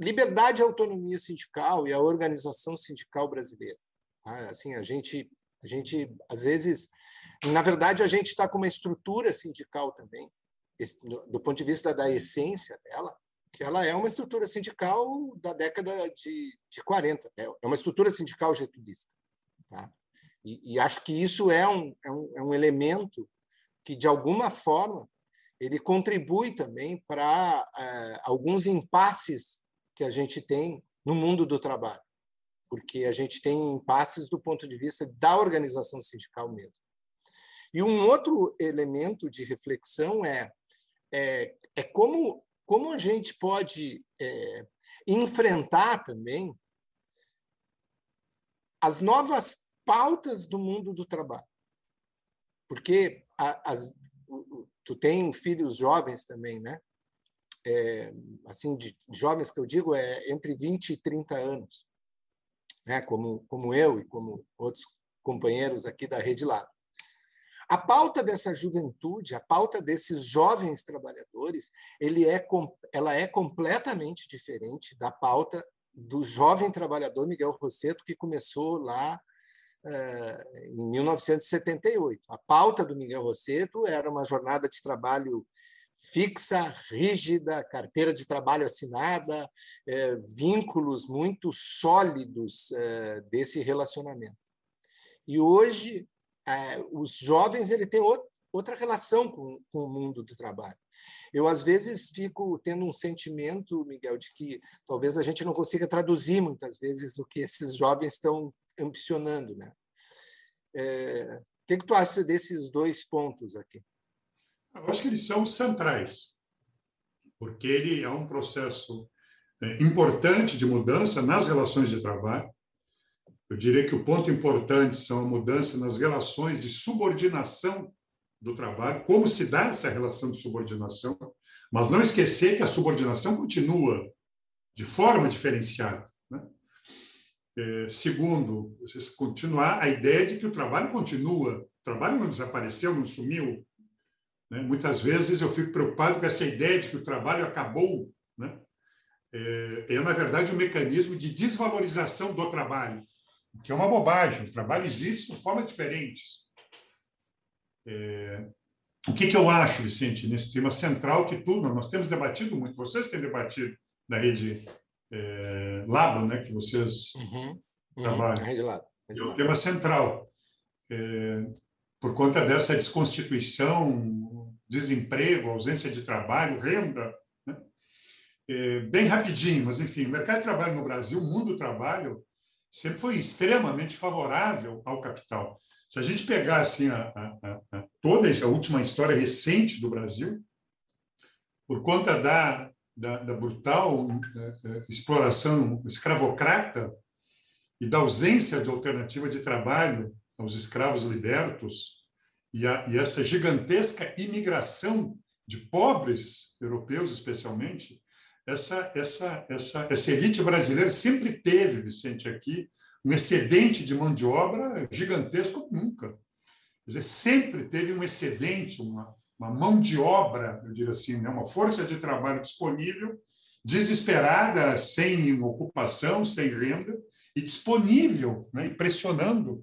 liberdade e autonomia sindical e a organização sindical brasileira? Tá? Assim, a gente a gente às vezes na verdade, a gente está com uma estrutura sindical também, do ponto de vista da essência dela, que ela é uma estrutura sindical da década de, de 40, é, é uma estrutura sindical getulista. Tá? E, e acho que isso é um, é, um, é um elemento que, de alguma forma, ele contribui também para é, alguns impasses que a gente tem no mundo do trabalho, porque a gente tem impasses do ponto de vista da organização sindical mesmo. E um outro elemento de reflexão é, é, é como, como a gente pode é, enfrentar também as novas pautas do mundo do trabalho. Porque as, tu tem filhos jovens também, né? é, assim, de jovens que eu digo, é entre 20 e 30 anos, né? como, como eu e como outros companheiros aqui da Rede Lab. A pauta dessa juventude, a pauta desses jovens trabalhadores, ele é, ela é completamente diferente da pauta do jovem trabalhador Miguel Rosseto, que começou lá uh, em 1978. A pauta do Miguel Rosseto era uma jornada de trabalho fixa, rígida, carteira de trabalho assinada, é, vínculos muito sólidos é, desse relacionamento. E hoje é, os jovens ele tem outra relação com, com, o mundo do trabalho. Eu às vezes fico tendo um sentimento, Miguel, de que talvez a gente não consiga traduzir muitas vezes o que esses jovens estão ambicionando, né? É, o que, que tu acha desses dois pontos aqui? Eu acho que eles são centrais, porque ele é um processo é, importante de mudança nas relações de trabalho. Eu diria que o ponto importante são a mudança nas relações de subordinação do trabalho, como se dá essa relação de subordinação, mas não esquecer que a subordinação continua de forma diferenciada. Né? É, segundo, continuar a ideia de que o trabalho continua, o trabalho não desapareceu, não sumiu, né? Muitas vezes eu fico preocupado com essa ideia de que o trabalho acabou. Né? É, é, na verdade, um mecanismo de desvalorização do trabalho, que é uma bobagem. O trabalho existe de formas diferentes. É, o que, que eu acho, Vicente, nesse tema central que tudo, nós temos debatido muito, vocês têm debatido na rede é, Labo, né, que vocês uhum, uhum, trabalham. Rede Labo. É o tema central. É, por conta dessa desconstituição, desemprego, ausência de trabalho, renda. Né? É, bem rapidinho, mas enfim, o mercado de trabalho no Brasil, o mundo do trabalho, sempre foi extremamente favorável ao capital. Se a gente pegar assim, a, a, a, toda a última história recente do Brasil, por conta da, da, da brutal é, é, exploração escravocrata e da ausência de alternativa de trabalho aos escravos libertos e, e essa gigantesca imigração de pobres europeus, especialmente, essa, essa, essa, essa elite brasileira sempre teve, Vicente, aqui, um excedente de mão de obra gigantesco nunca. Quer dizer, sempre teve um excedente, uma, uma mão de obra, eu diria assim, né? uma força de trabalho disponível, desesperada, sem ocupação, sem renda, e disponível, né? e pressionando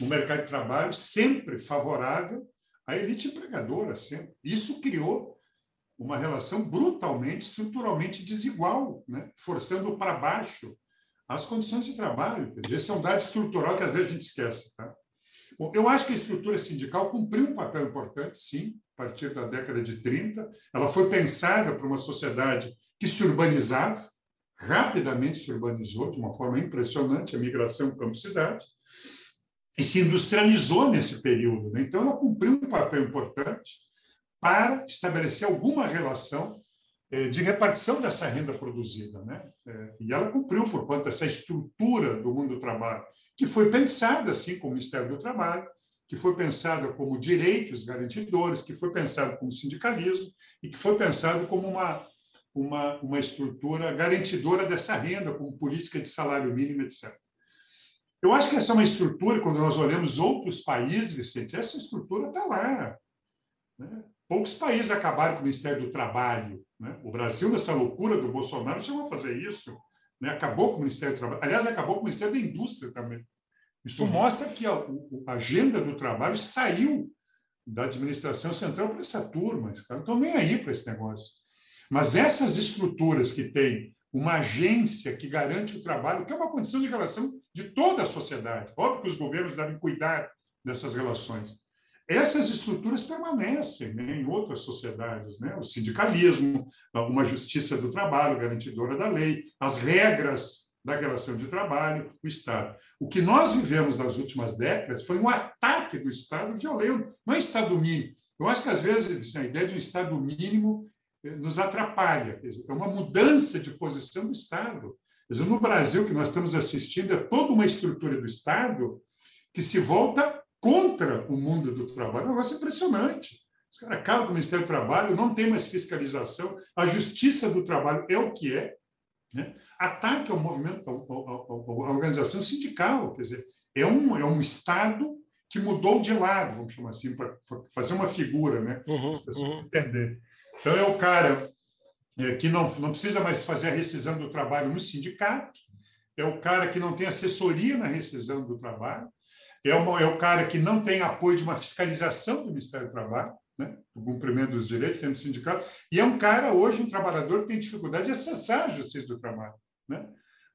o mercado de trabalho sempre favorável à elite empregadora, sempre. Isso criou uma relação brutalmente, estruturalmente desigual, né? forçando para baixo as condições de trabalho. Esse é um dado estrutural que às vezes a gente esquece. Tá? Bom, eu acho que a estrutura sindical cumpriu um papel importante, sim, a partir da década de 30. Ela foi pensada para uma sociedade que se urbanizava, rapidamente se urbanizou de uma forma impressionante, a migração campo-cidade e se industrializou nesse período. Né? Então, ela cumpriu um papel importante para estabelecer alguma relação eh, de repartição dessa renda produzida. Né? Eh, e ela cumpriu por conta dessa estrutura do mundo do trabalho, que foi pensada assim como Ministério do Trabalho, que foi pensada como direitos garantidores, que foi pensado como sindicalismo e que foi pensado como uma, uma, uma estrutura garantidora dessa renda, como política de salário mínimo, etc. Eu acho que essa é uma estrutura, quando nós olhamos outros países, Vicente, essa estrutura está lá. Né? Poucos países acabaram com o Ministério do Trabalho. Né? O Brasil, nessa loucura do Bolsonaro, chegou a fazer isso. Né? Acabou com o Ministério do Trabalho. Aliás, acabou com o Ministério da Indústria também. Isso uhum. mostra que a, a, agenda do trabalho saiu da administração central para essa turma. Os caras não estão nem aí para esse negócio. Mas essas estruturas que têm uma agência que garante o trabalho, que é uma condição de relação de toda a sociedade. Óbvio que os governos devem cuidar dessas relações. Essas estruturas permanecem né, em outras sociedades, né? o sindicalismo, uma justiça do trabalho garantidora da lei, as regras da relação de trabalho, o Estado. O que nós vivemos nas últimas décadas foi um ataque do Estado violento, não é Estado mínimo. Eu acho que, às vezes, a ideia de um Estado mínimo nos atrapalha. É uma mudança de posição do Estado. No Brasil, o que nós estamos assistindo é toda uma estrutura do Estado que se volta contra o mundo do trabalho. É um negócio impressionante. Os caras acabam com o Ministério do Trabalho, não tem mais fiscalização, a Justiça do Trabalho é o que é. Né? Ataque ao movimento, à organização sindical, quer dizer, é um, é um Estado que mudou de lado, vamos chamar assim, para fazer uma figura, né? Uhum, uhum. entender. Então, é o cara é, que não, não precisa mais fazer a rescisão do trabalho no sindicato, é o cara que não tem assessoria na rescisão do trabalho, é, uma, é o cara que não tem apoio de uma fiscalização do Ministério do Trabalho, né, o cumprimento dos direitos dentro do sindicato, e é um cara, hoje, um trabalhador que tem dificuldade de acessar a justiça do trabalho. Né?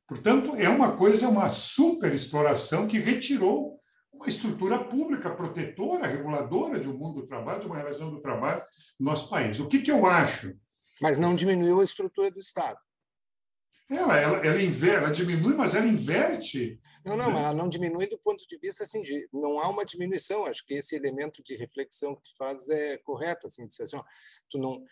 Portanto, é uma coisa, uma super exploração que retirou uma estrutura pública protetora, reguladora de um mundo do trabalho, de uma relação do trabalho no nosso país. O que, que eu acho? Mas não diminuiu a estrutura do Estado. Ela, ela, ela, ela diminui, mas ela inverte. Não, não, ela não diminui do ponto de vista assim, de, não há uma diminuição. Acho que esse elemento de reflexão que tu faz é correto, assim, de assim, ó, tu não,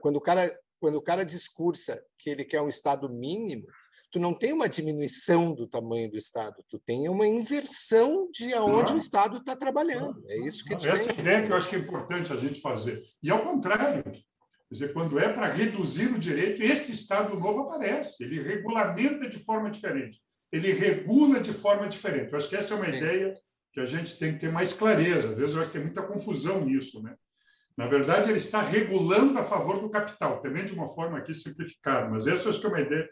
quando o cara quando o cara discursa que ele quer um Estado mínimo, tu não tem uma diminuição do tamanho do Estado, tu tem uma inversão de onde o Estado está trabalhando. É isso que Essa tem. ideia que eu acho que é importante a gente fazer. E ao contrário, Quer dizer, quando é para reduzir o direito, esse Estado novo aparece, ele regulamenta de forma diferente, ele regula de forma diferente. Eu acho que essa é uma Sim. ideia que a gente tem que ter mais clareza. Às vezes eu acho que tem muita confusão nisso. Né? Na verdade, ele está regulando a favor do capital, também de uma forma aqui simplificada, mas essa eu acho que é uma ideia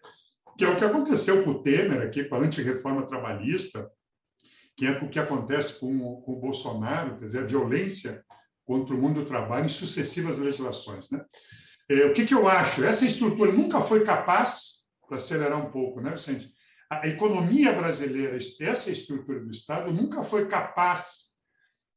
que é o que aconteceu com o Temer aqui, com a antirreforma trabalhista, que é o que acontece com, com o Bolsonaro, quer dizer, a violência contra o mundo do trabalho em sucessivas legislações. Né? É, o que, que eu acho? Essa estrutura nunca foi capaz, para acelerar um pouco, né, Vicente? A economia brasileira, essa estrutura do Estado, nunca foi capaz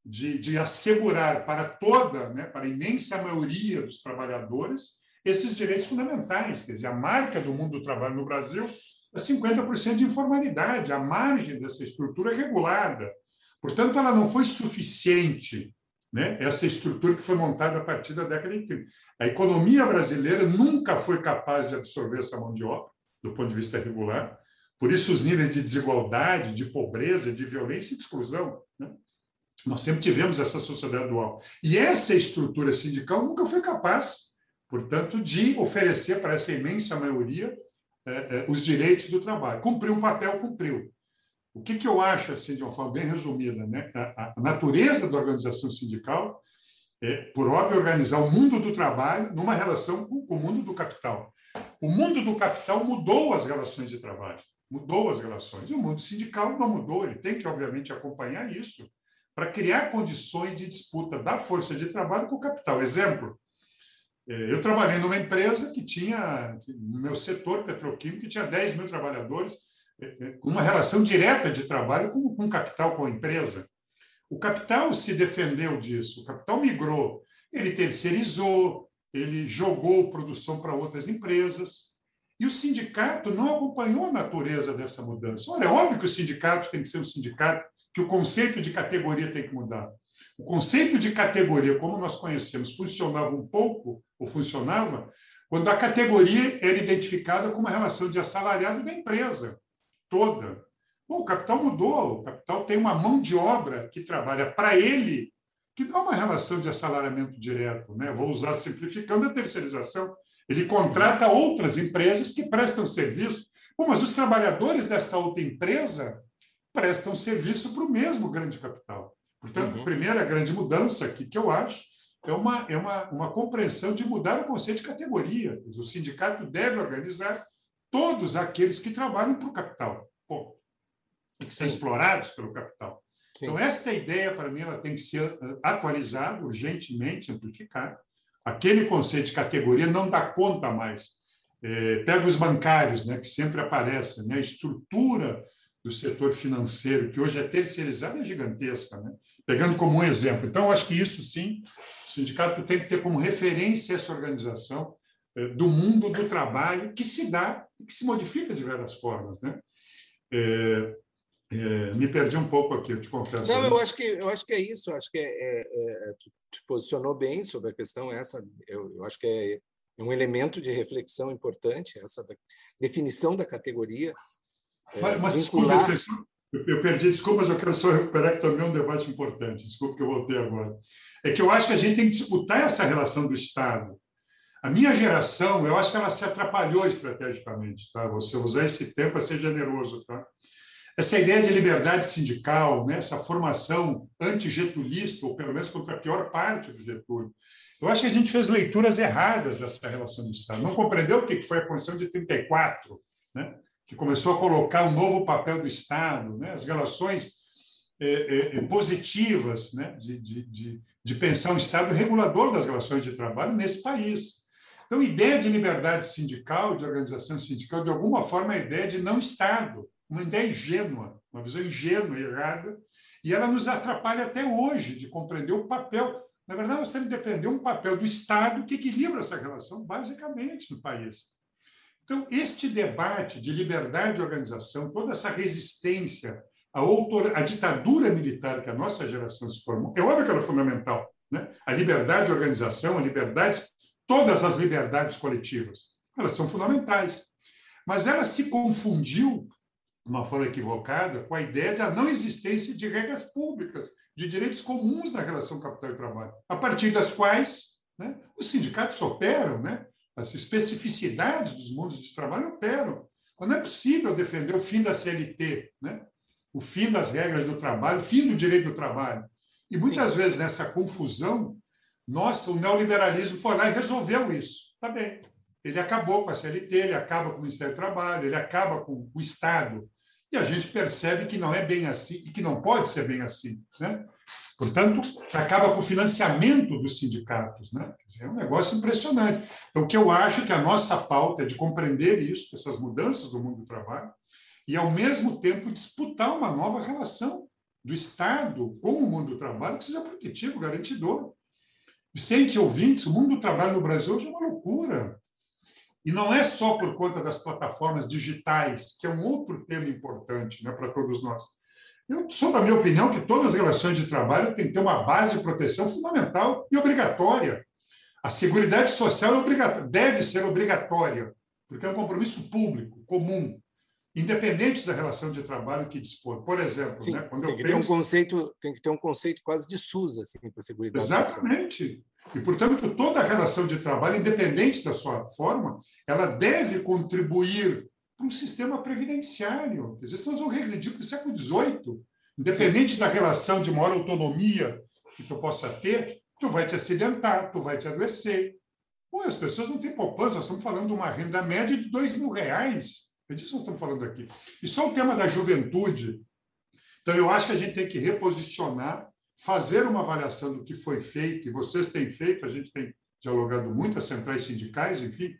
de, de assegurar para toda, né, para a imensa maioria dos trabalhadores, esses direitos fundamentais. Quer dizer, a marca do mundo do trabalho no Brasil é 50% de informalidade, a margem dessa estrutura é regulada. Portanto, ela não foi suficiente né? essa estrutura que foi montada a partir da década de 30. A economia brasileira nunca foi capaz de absorver essa mão de obra, do ponto de vista regular, por isso os níveis de desigualdade, de pobreza, de violência e de exclusão. Né? Nós sempre tivemos essa sociedade dual. E essa estrutura sindical nunca foi capaz, portanto, de oferecer para essa imensa maioria eh, eh, os direitos do trabalho. Cumpriu o papel, cumpriu. O que, que eu acho, assim, de uma forma bem resumida, né? a, a natureza da organização sindical é, por óbvio, organizar o mundo do trabalho numa relação com, com o mundo do capital. O mundo do capital mudou as relações de trabalho, mudou as relações. E o mundo sindical não mudou, ele tem que, obviamente, acompanhar isso para criar condições de disputa da força de trabalho com o capital. Exemplo, é, eu trabalhei numa empresa que tinha, no meu setor petroquímico, que tinha 10 mil trabalhadores, com uma relação direta de trabalho com o capital, com a empresa. O capital se defendeu disso, o capital migrou, ele terceirizou, ele jogou produção para outras empresas. E o sindicato não acompanhou a natureza dessa mudança. Olha, é óbvio que o sindicato tem que ser um sindicato, que o conceito de categoria tem que mudar. O conceito de categoria, como nós conhecemos, funcionava um pouco, ou funcionava, quando a categoria era identificada como uma relação de assalariado da empresa toda. Bom, o capital mudou, o capital tem uma mão de obra que trabalha para ele, que dá uma relação de assalariamento direto. Né? Vou usar simplificando a terceirização. Ele contrata outras empresas que prestam serviço. Bom, mas os trabalhadores desta outra empresa prestam serviço para o mesmo grande capital. Portanto, uhum. a primeira grande mudança aqui que eu acho é uma, é uma, uma compreensão de mudar o conceito de categoria. O sindicato deve organizar todos aqueles que trabalham para o capital e que são Sim. explorados pelo capital. Sim. Então, esta ideia, para mim, ela tem que ser eh, atualizada, urgentemente amplificada. Aquele conceito de categoria não dá conta mais. É, pega os bancários, né, que sempre aparecem, né, a estrutura do setor financeiro, que hoje é terceirizada, é gigantesca. Né? Pegando como um exemplo. Então, acho que isso, sim, o sindicato tem que ter como referência essa organização é, do mundo do trabalho que se dá e que se modifica de várias formas. Né? É, é, me perdi um pouco aqui, eu te confesso. Não, eu acho que eu acho que é isso. Eu acho que é, é, é tu te posicionou bem sobre a questão essa. Eu, eu acho que é, é um elemento de reflexão importante essa da definição da categoria. É, mas, mas vincular... desculpa, Eu perdi, desculpa, mas eu quero só recuperar que também é um debate importante. Desculpa que eu voltei agora. É que eu acho que a gente tem que disputar essa relação do Estado. A minha geração, eu acho que ela se atrapalhou estrategicamente, tá? Você usar esse tempo a ser generoso, tá? Essa ideia de liberdade sindical, né? essa formação anti-getulista, ou pelo menos contra a pior parte do Getúlio, eu acho que a gente fez leituras erradas dessa relação do Estado. Não compreendeu o que foi a Constituição de 34, né? que começou a colocar um novo papel do Estado, né? as relações é, é, positivas né? de, de, de, de pensar um Estado regulador das relações de trabalho nesse país. Então, ideia de liberdade sindical, de organização sindical, de alguma forma, é a ideia de não Estado, uma ideia ingênua, uma visão ingênua e errada, e ela nos atrapalha até hoje de compreender o papel. Na verdade, nós temos que depender um papel do Estado que equilibra essa relação, basicamente, no país. Então, este debate de liberdade de organização, toda essa resistência à, autor... à ditadura militar que a nossa geração se formou, é óbvio que ela é fundamental. Né? A liberdade de organização, a liberdade, todas as liberdades coletivas, elas são fundamentais. Mas ela se confundiu, de uma forma equivocada, com a ideia da não existência de regras públicas, de direitos comuns na relação capital e trabalho, a partir das quais né, os sindicatos operam, né? as especificidades dos mundos de trabalho operam. Mas não é possível defender o fim da CLT, né? o fim das regras do trabalho, o fim do direito do trabalho. E muitas Sim. vezes nessa confusão, nossa, o neoliberalismo foi lá e resolveu isso. Tá bem. Ele acabou com a CLT, ele acaba com o Ministério do Trabalho, ele acaba com o Estado. E a gente percebe que não é bem assim e que não pode ser bem assim. Né? Portanto, acaba com o financiamento dos sindicatos. Né? É um negócio impressionante. Então, o que eu acho que a nossa pauta é de compreender isso, essas mudanças do mundo do trabalho, e, ao mesmo tempo, disputar uma nova relação do Estado com o mundo do trabalho que seja protetivo, garantidor. Vicente ouvintes, o mundo do trabalho no Brasil hoje é uma loucura. E não é só por conta das plataformas digitais, que é um outro tema importante né, para todos nós. Eu sou da minha opinião que todas as relações de trabalho têm que ter uma base de proteção fundamental e obrigatória. A seguridade social é deve ser obrigatória, porque é um compromisso público, comum, independente da relação de trabalho que dispor. Por exemplo, Sim, né, quando tem que penso... ter um conceito, tem que ter um conceito quase de SUS assim para a seguridade Exatamente. Social. E portanto toda relação de trabalho, independente da sua forma, ela deve contribuir para um sistema previdenciário. Quer dizer, nós vamos regredir para o século XVIII. Independente da relação de maior autonomia que tu possa ter, tu vai te acidentar, tu vai te adoecer. Pô, as pessoas não têm poupança, nós estamos falando de uma renda média de dois mil reais. É disso que nós estamos falando aqui. E só o tema da juventude. Então, eu acho que a gente tem que reposicionar, fazer uma avaliação do que foi feito, e vocês têm feito, a gente tem dialogado muito, as centrais sindicais, enfim,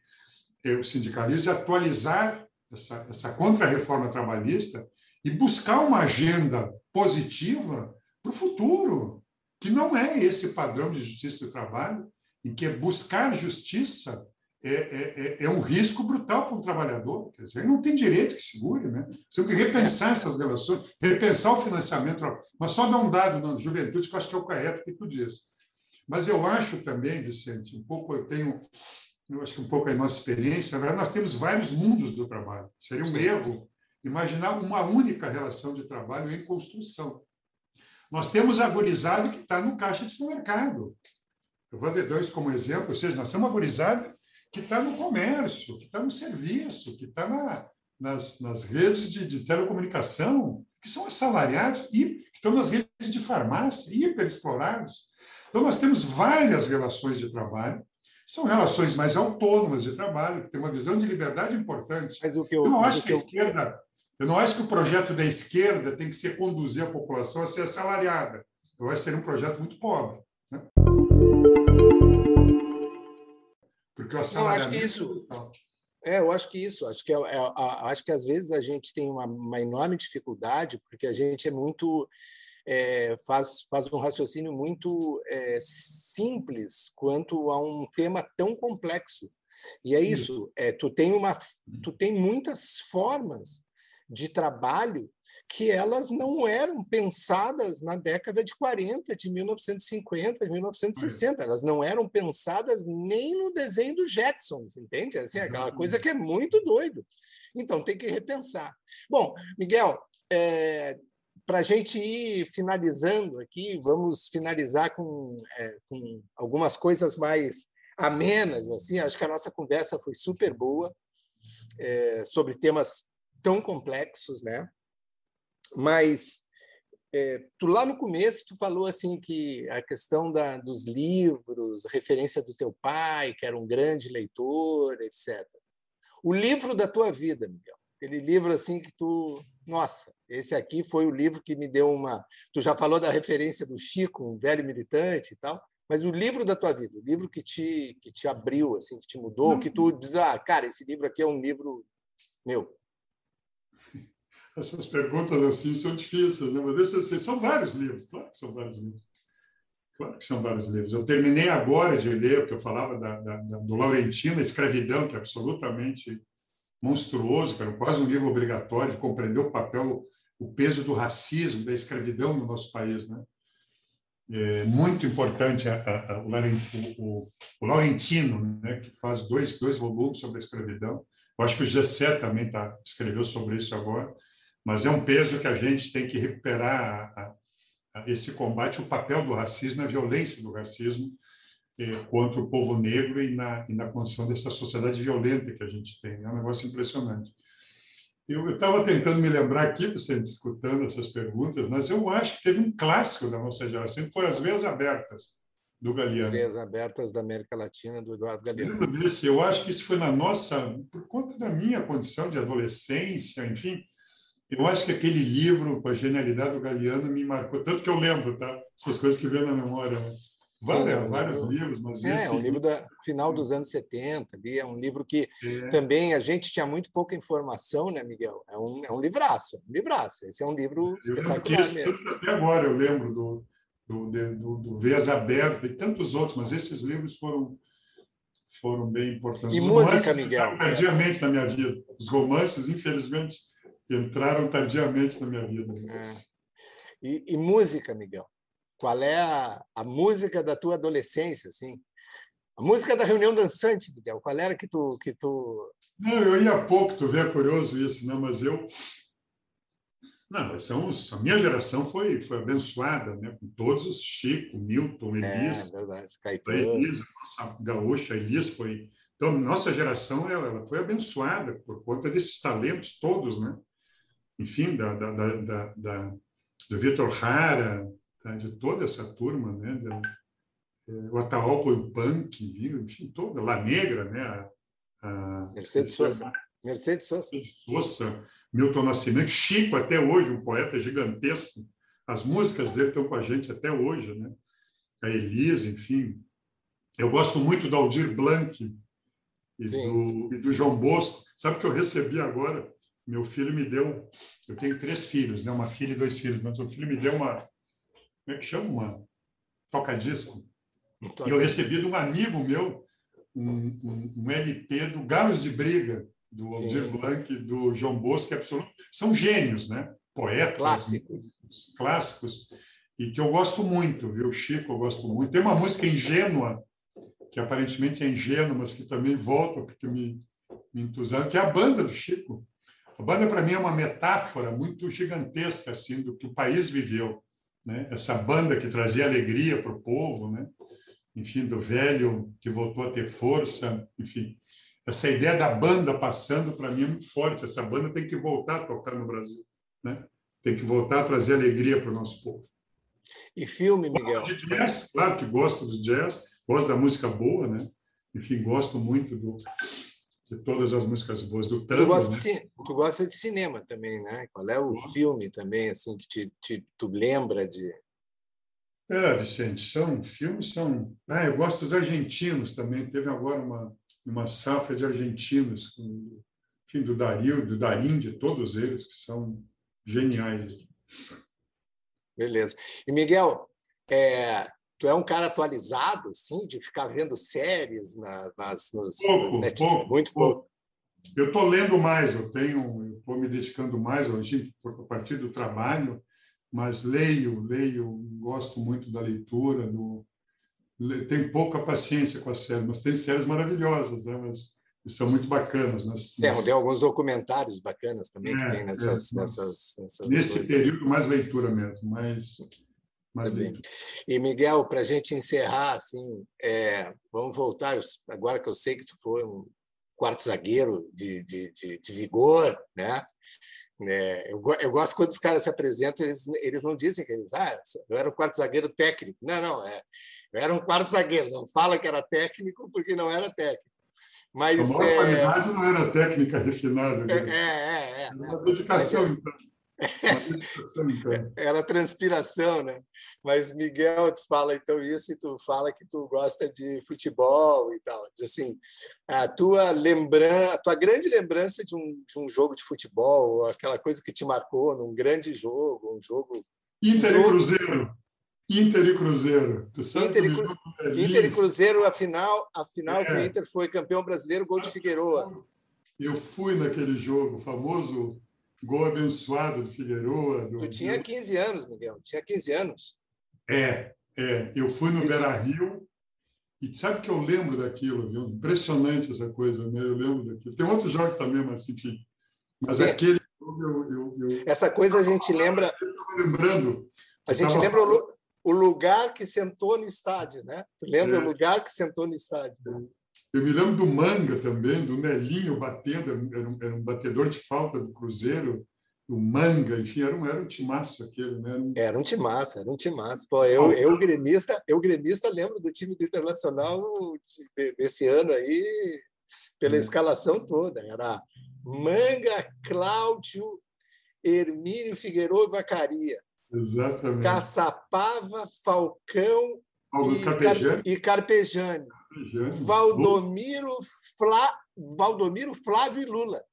eh, o sindicalismo, de atualizar essa, essa contra-reforma trabalhista e buscar uma agenda positiva para o futuro, que não é esse padrão de justiça do trabalho, em que buscar justiça é, é, é, é um risco brutal para um trabalhador. Quer dizer, ele não tem direito que segure. Né? Você tem que repensar essas relações, repensar o financiamento. Mas só dar um dado na juventude que eu acho que é o correto que tu diz. Mas eu acho também, Vicente, um pouco eu tenho eu acho que um pouco a nossa experiência, na verdade, nós temos vários mundos do trabalho. Seria um Sim. erro imaginar uma única relação de trabalho em construção. Nós temos a gurizada que está no caixa de supermercado. Eu vou dar dois como exemplo, ou seja, nós temos a gurizada que está no comércio, que está no serviço, que está na, nas, nas redes de, de, telecomunicação, que são assalariados e que estão nas redes de farmácia, hiperexplorados. Então, nós temos várias relações de trabalho são relações mais autônomas de trabalho, que tem uma visão de liberdade importante. Mas o que eu, eu não acho que, a esquerda, eu não acho que o projeto da esquerda tem que ser conduzir a população a ser assalariada. Eu acho que seria um projeto muito pobre. Né? Porque o assalariamento... Eu acho que isso... É, eu acho que isso, acho que, é, é, acho que às vezes a gente tem uma, uma enorme dificuldade, porque a gente é muito é, faz, faz um raciocínio muito é, simples quanto a um tema tão complexo. E é isso, é, tu, tem uma, tu tem muitas formas de trabalho que elas não eram pensadas na década de 40, de 1950, de 1960. Elas não eram pensadas nem no desenho do Jetsons, entende? Assim, aquela coisa que é muito doido. Então, tem que repensar. Bom, Miguel, é, para a gente ir finalizando aqui, vamos finalizar com, é, com algumas coisas mais amenas. assim. Acho que a nossa conversa foi super boa é, sobre temas tão complexos, né? Mas é, tu lá no começo tu falou assim que a questão da, dos livros, referência do teu pai, que era um grande leitor, etc. O livro da tua vida, Miguel, aquele livro assim que tu, nossa, esse aqui foi o livro que me deu uma. Tu já falou da referência do Chico, um velho militante e tal, mas o livro da tua vida, o livro que te que te abriu, assim, que te mudou, que tu diz, ah, cara, esse livro aqui é um livro meu essas perguntas assim são difíceis, né? mas deixa eu são vários livros, claro que são vários livros. Claro que são vários livros. Eu terminei agora de ler o que eu falava da, da, da, do Laurentino, Escravidão, que é absolutamente monstruoso, que era quase um livro obrigatório de compreender o papel, o peso do racismo, da escravidão no nosso país. Né? É muito importante a, a, a, o, o, o, Laurentino, né? que faz dois, dois volumes sobre a escravidão. Eu acho que o Gessé também tá, escreveu sobre isso agora mas é um peso que a gente tem que recuperar a, a, esse combate, o papel do racismo, a violência do racismo eh, contra o povo negro e na, e na construção dessa sociedade violenta que a gente tem. É um negócio impressionante. Eu estava tentando me lembrar aqui, você escutando essas perguntas, mas eu acho que teve um clássico da nossa geração, que foi As Veias Abertas, do Galeano. As Veias Abertas da América Latina, do Eduardo Galeano. Eu lembro desse, eu acho que isso foi na nossa, por conta da minha condição de adolescência, enfim, eu acho que aquele livro, com a genialidade do Galeano, me marcou, tanto que eu lembro, tá? Essas coisas que vêm na memória. Né? Várias, Sim, vários livro, livros, mas é, esse... É um livro do final dos anos 70, ali, é um livro que é. também a gente tinha muito pouca informação, né, Miguel? É um, é um livraço, um livraço. Esse é um livro eu espetacular mesmo. Até agora eu lembro do, do, do, do Veias Abertas e tantos outros, mas esses livros foram foram bem importantes. E Os música, Miguel? Tardiamente na minha vida. Os romances, infelizmente, entraram tardiamente na minha vida. É. E, e, música, Miguel? Qual é a, a, música da tua adolescência, assim? A música da reunião dançante, Miguel. Qual era que tu que tu? Não, eu ia pouco. Tu vê é curioso isso, né? Mas eu não, são os, a minha geração foi, foi abençoada, né? com todos os Chico, Milton, Elis. É, verdade. Caetano. Elis, nossa gaúcha Elis foi. Então, nossa geração ela, ela foi abençoada por conta desses talentos todos, né? enfim, da, da, da, da do Vitor Hara, tá? de toda essa turma, né? Da, é, o Ataopo o Punk, enfim, toda, La Negra, né? A, a Mercedes Sosa. Mercedes Sosa. Sosa, Milton Nascimento, Chico até hoje, um poeta gigantesco. As músicas dele estão com a gente até hoje, né? A Elisa, enfim. Eu gosto muito do Aldir Blanc e do, e do João Bosco. Sabe o que eu recebi agora? meu filho me deu, eu tenho três filhos, né? uma filha e dois filhos, mas o filho me deu uma, como é que chama? Uma toca-disco. E eu recebi de um amigo meu um, um, um LP do Galos de Briga, do Sim. Aldir Blanc, do João Bosco, é absoluto, são gênios, né? Poetas. Clássicos. Clássicos. E que eu gosto muito, viu? Chico, eu gosto muito. Tem uma música ingênua, que aparentemente é ingênua, mas que também volta, porque me, me entusiasma, que é a banda do Chico. A banda, para mim, é uma metáfora muito gigantesca assim, do que o país viveu. Né? Essa banda que trazia alegria para o povo, né? enfim, do velho que voltou a ter força, enfim. Essa ideia da banda passando, para mim, é muito forte. Essa banda tem que voltar a tocar no Brasil. Né? Tem que voltar a trazer alegria para o nosso povo. E filme, Miguel? De jazz, claro que gosto do jazz, gosto da música boa, né? Enfim, gosto muito do, de todas as músicas boas do tango. Tu gosta, né? de, tu gosta de cinema também, né? Qual é o filme também assim que te, te, tu lembra de? É, Vicente, são filmes são. Ah, eu gosto dos argentinos também. Teve agora uma uma safra de argentinos, enfim, do Dario, do Darim, de todos eles que são geniais. Beleza. E Miguel, é, tu é um cara atualizado, assim, de ficar vendo séries na, nas, nos, pouco, nas Netflix? Pouco, Muito pouco. pouco. Eu estou lendo mais, eu tenho, estou me dedicando mais hoje a partir do trabalho, mas leio, leio, gosto muito da leitura, do, tenho pouca paciência com as séries, mas tem séries maravilhosas, né? mas são muito bacanas. Mas, é, tem alguns documentários bacanas também é, que tem nessas, é, nessas, nessas Nesse coisas. período, mais leitura mesmo, mas... mais leitura. E, Miguel, para a gente encerrar, assim, é, vamos voltar, agora que eu sei que tu foi um quarto zagueiro de, de, de, de vigor, né? É, eu, eu, gosto quando os caras se apresentam, eles, eles não dizem que eles, ah, eu era um quarto zagueiro técnico. Não, não, é, eu era um quarto zagueiro. Não fala que era técnico porque não era técnico. Mas, a maior é... qualidade não era técnica refinada. Né? É, é, é. Era uma dedicação, então. Era transpiração, né? Mas Miguel, tu fala então isso e tu fala que tu gosta de futebol e tal. Diz assim, a tua lembrança, a tua grande lembrança de um, de um jogo de futebol, aquela coisa que te marcou num grande jogo, um jogo Inter e Cruzeiro. Inter e Cruzeiro. Tu sabe Inter, e, Inter e Cruzeiro, a final, a final é. que o Inter foi campeão brasileiro, gol de Figueroa. Eu fui naquele jogo, famoso gol abençoado do Figueroa. Do, tu tinha 15 anos, Miguel, tinha 15 anos. É, é. Eu fui no Beira Rio e sabe que eu lembro daquilo, viu? Impressionante essa coisa, né? Eu lembro daquilo. Tem outros jogos também, mas enfim. Mas é. aquele eu, eu, eu, Essa coisa a gente lembra. Eu lembrando. A gente tava... lembra o, o, lugar que sentou no estádio, né? Tu lembra é. o lugar que sentou no estádio? Eu me lembro do Manga também, do Nelinho batendo, era um, era um batedor de falta do Cruzeiro, o Manga, enfim, era um, era um timaço aquele, né? Era um, era um timaço, era um timaço. Pô, eu, eu, gremista, eu gremista lembro do time do Internacional de, desse ano aí, pela é. escalação toda. Era Manga, Cláudio, Hermínio Figueiredo e Vacaria. Exatamente. Caçapava, Falcão e, Carpejani. e Carpejani. Valdomiro, Flá, Valdomiro, Flávio e Lula.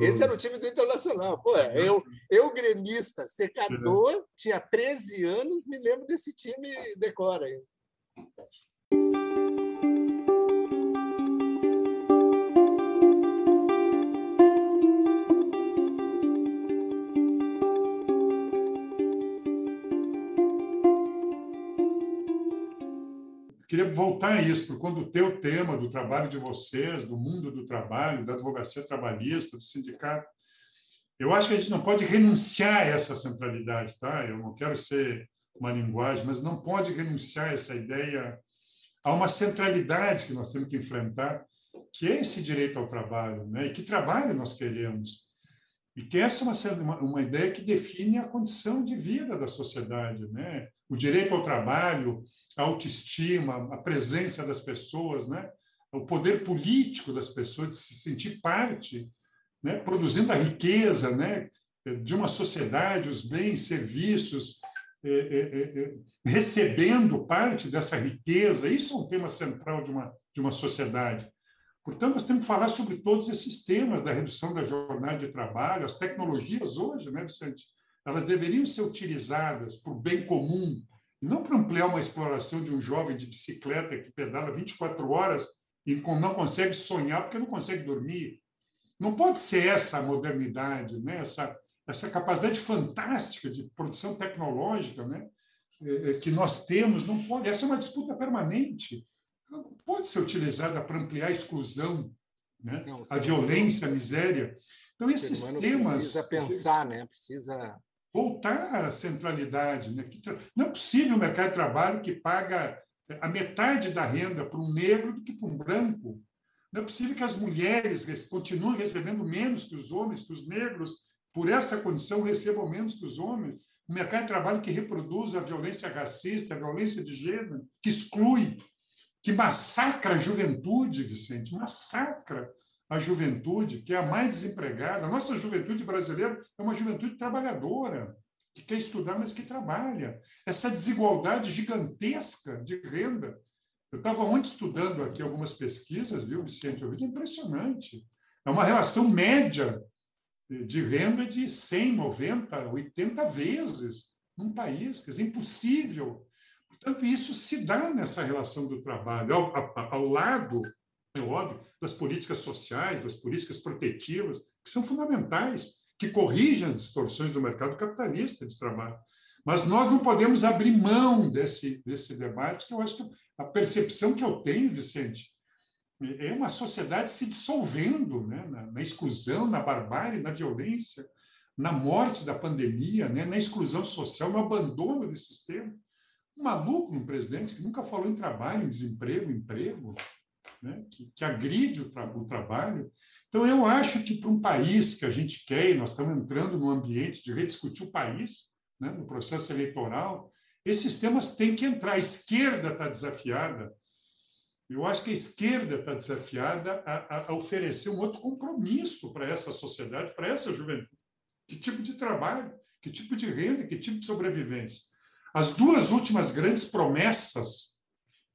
Esse era o time do Internacional. Pô, eu, eu gremista, secador, tinha 13 anos, me lembro desse time decora ainda. Queria voltar a isso, porque quando o teu tema do trabalho de vocês, do mundo do trabalho, da advocacia trabalhista, do sindicato, eu acho que a gente não pode renunciar a essa centralidade, tá? Eu não quero ser uma linguagem, mas não pode renunciar a essa ideia a uma centralidade que nós temos que enfrentar, que é esse direito ao trabalho, né? E que trabalho nós queremos? E que essa é uma, uma ideia que define a condição de vida da sociedade, né? O direito ao trabalho, a autoestima, a presença das pessoas, né? o poder político das pessoas de se sentir parte, né? produzindo a riqueza né? de uma sociedade, os bens, serviços, é, é, é, recebendo parte dessa riqueza. Isso é um tema central de uma, de uma sociedade. Portanto, nós temos que falar sobre todos esses temas da redução da jornada de trabalho, as tecnologias hoje, né, Vicente? Elas deveriam ser utilizadas para o bem comum, não para ampliar uma exploração de um jovem de bicicleta que pedala 24 horas e não consegue sonhar porque não consegue dormir. Não pode ser essa a modernidade, né? essa, essa capacidade fantástica de produção tecnológica né? É, é, que nós temos. Não pode. Essa é uma disputa permanente. Ela não pode ser utilizada para ampliar a exclusão, né? Não, a violência, a miséria. Então, esses temas. Precisa pensar, né? precisa voltar à centralidade. Né? Não é possível o mercado de trabalho que paga a metade da renda para um negro do que para um branco. Não é possível que as mulheres continuem recebendo menos que os homens, que os negros, por essa condição, recebam menos que os homens. O mercado de trabalho que reproduz a violência racista, a violência de gênero, que exclui, que massacra a juventude, Vicente, massacra a juventude, que é a mais desempregada. A nossa juventude brasileira é uma juventude trabalhadora, que quer estudar, mas que trabalha. Essa desigualdade gigantesca de renda. Eu estava ontem estudando aqui algumas pesquisas, viu, Vicente? É impressionante. É uma relação média de renda de 100, 90, 80 vezes num país. Quer dizer, impossível. Portanto, isso se dá nessa relação do trabalho, ao, ao, lado óbvio, das políticas sociais, das políticas protetivas, que são fundamentais, que corrigem as distorções do mercado capitalista de trabalho. Mas nós não podemos abrir mão desse, desse debate, que eu acho que a percepção que eu tenho, Vicente, é uma sociedade se dissolvendo né? na, na exclusão, na barbárie, na violência, na morte da pandemia, né? na exclusão social, no abandono desse sistema. Um maluco, um presidente que nunca falou em trabalho, em desemprego, emprego, né? que, que agride o, tra o trabalho. Então, eu acho que para um país que a gente quer, e nós estamos entrando num ambiente de rediscutir o país, né? no processo eleitoral, esses temas têm que entrar. A esquerda está desafiada eu acho que a esquerda está desafiada a, a, oferecer um outro compromisso para essa sociedade, para essa juventude. Que tipo de trabalho, que tipo de renda, que tipo de sobrevivência. As duas últimas grandes promessas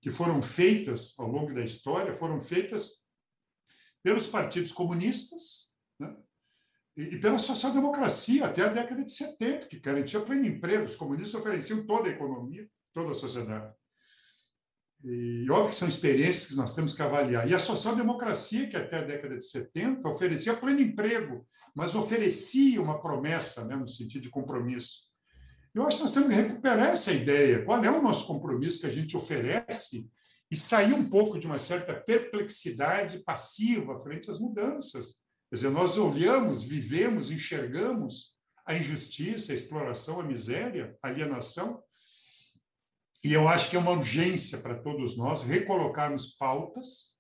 que foram feitas ao longo da história foram feitas pelos partidos comunistas né? e, e pela social-democracia até a década de 70, que garantia pleno emprego. Os comunistas ofereciam toda a economia, toda a sociedade. E óbvio que são experiências que nós temos que avaliar. E a social-democracia, que até a década de 70 oferecia pleno emprego, mas oferecia uma promessa, né, no sentido de compromisso. Eu acho que nós temos que recuperar essa ideia. Qual é o nosso compromisso que a gente oferece e sair um pouco de uma certa perplexidade passiva frente às mudanças. Quer dizer, nós olhamos, vivemos, enxergamos a injustiça, a exploração, a miséria, a alienação, e eu acho que é uma urgência para todos nós recolocarmos pautas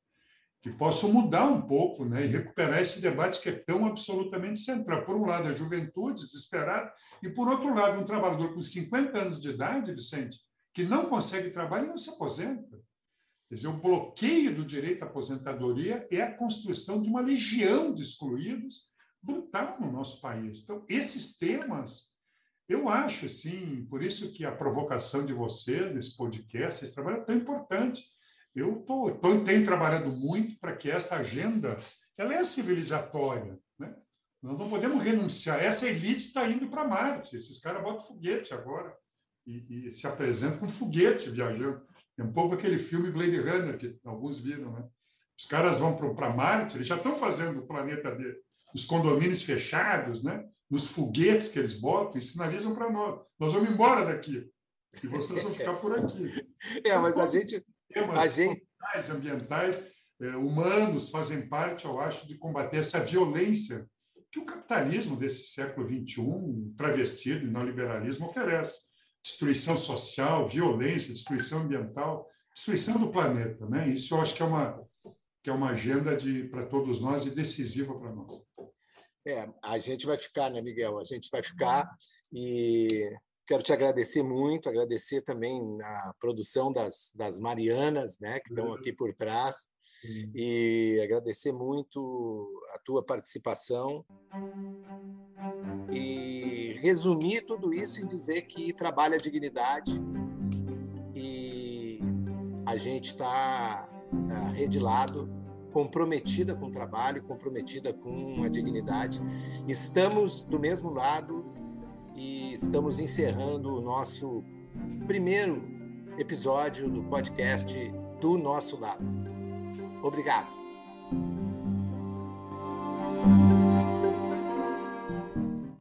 que possam mudar um pouco né, e recuperar esse debate que é tão absolutamente central. Por um lado, a juventude desesperada, e por outro lado, um trabalhador com 50 anos de idade, Vicente, que não consegue trabalhar e não se aposenta. Quer dizer, o bloqueio do direito à aposentadoria é a construção de uma legião de excluídos brutal no nosso país. Então, esses temas eu acho, sim, por isso que a provocação de vocês nesse podcast, esse trabalho é tão importante. Eu tô, tô, tenho trabalhado muito para que esta agenda ela é civilizatória. Né? Nós não podemos renunciar. Essa elite está indo para Marte. Esses caras botam foguete agora e, e, se apresentam com foguete viajando. É um pouco aquele filme Blade Runner, que alguns viram. Né? Os caras vão para Marte, eles já estão fazendo o planeta dele, os condomínios fechados, né? nos foguetes que eles botam e sinalizam para nós. Nós vamos embora daqui. E vocês vão ficar por aqui. É, mas a gente. Temas gente... sociais, ambientais, é, humanos fazem parte, eu acho, de combater essa violência que o capitalismo desse século XXI, travestido em neoliberalismo, oferece. Destruição social, violência, destruição ambiental, destruição do planeta. Né? Isso eu acho que é uma, que é uma agenda para todos nós e decisiva para nós. É, a gente vai ficar, né, Miguel? A gente vai ficar e quero te agradecer muito, agradecer também a produção das, das Marianas, né, que estão aqui por trás, e agradecer muito a tua participação. E resumir tudo isso em dizer que trabalha a dignidade. E a gente está uh, redilado comprometida com o trabalho, comprometida com a dignidade. Estamos do mesmo lado e estamos encerrando o nosso primeiro episódio do podcast do nosso lado. Obrigado.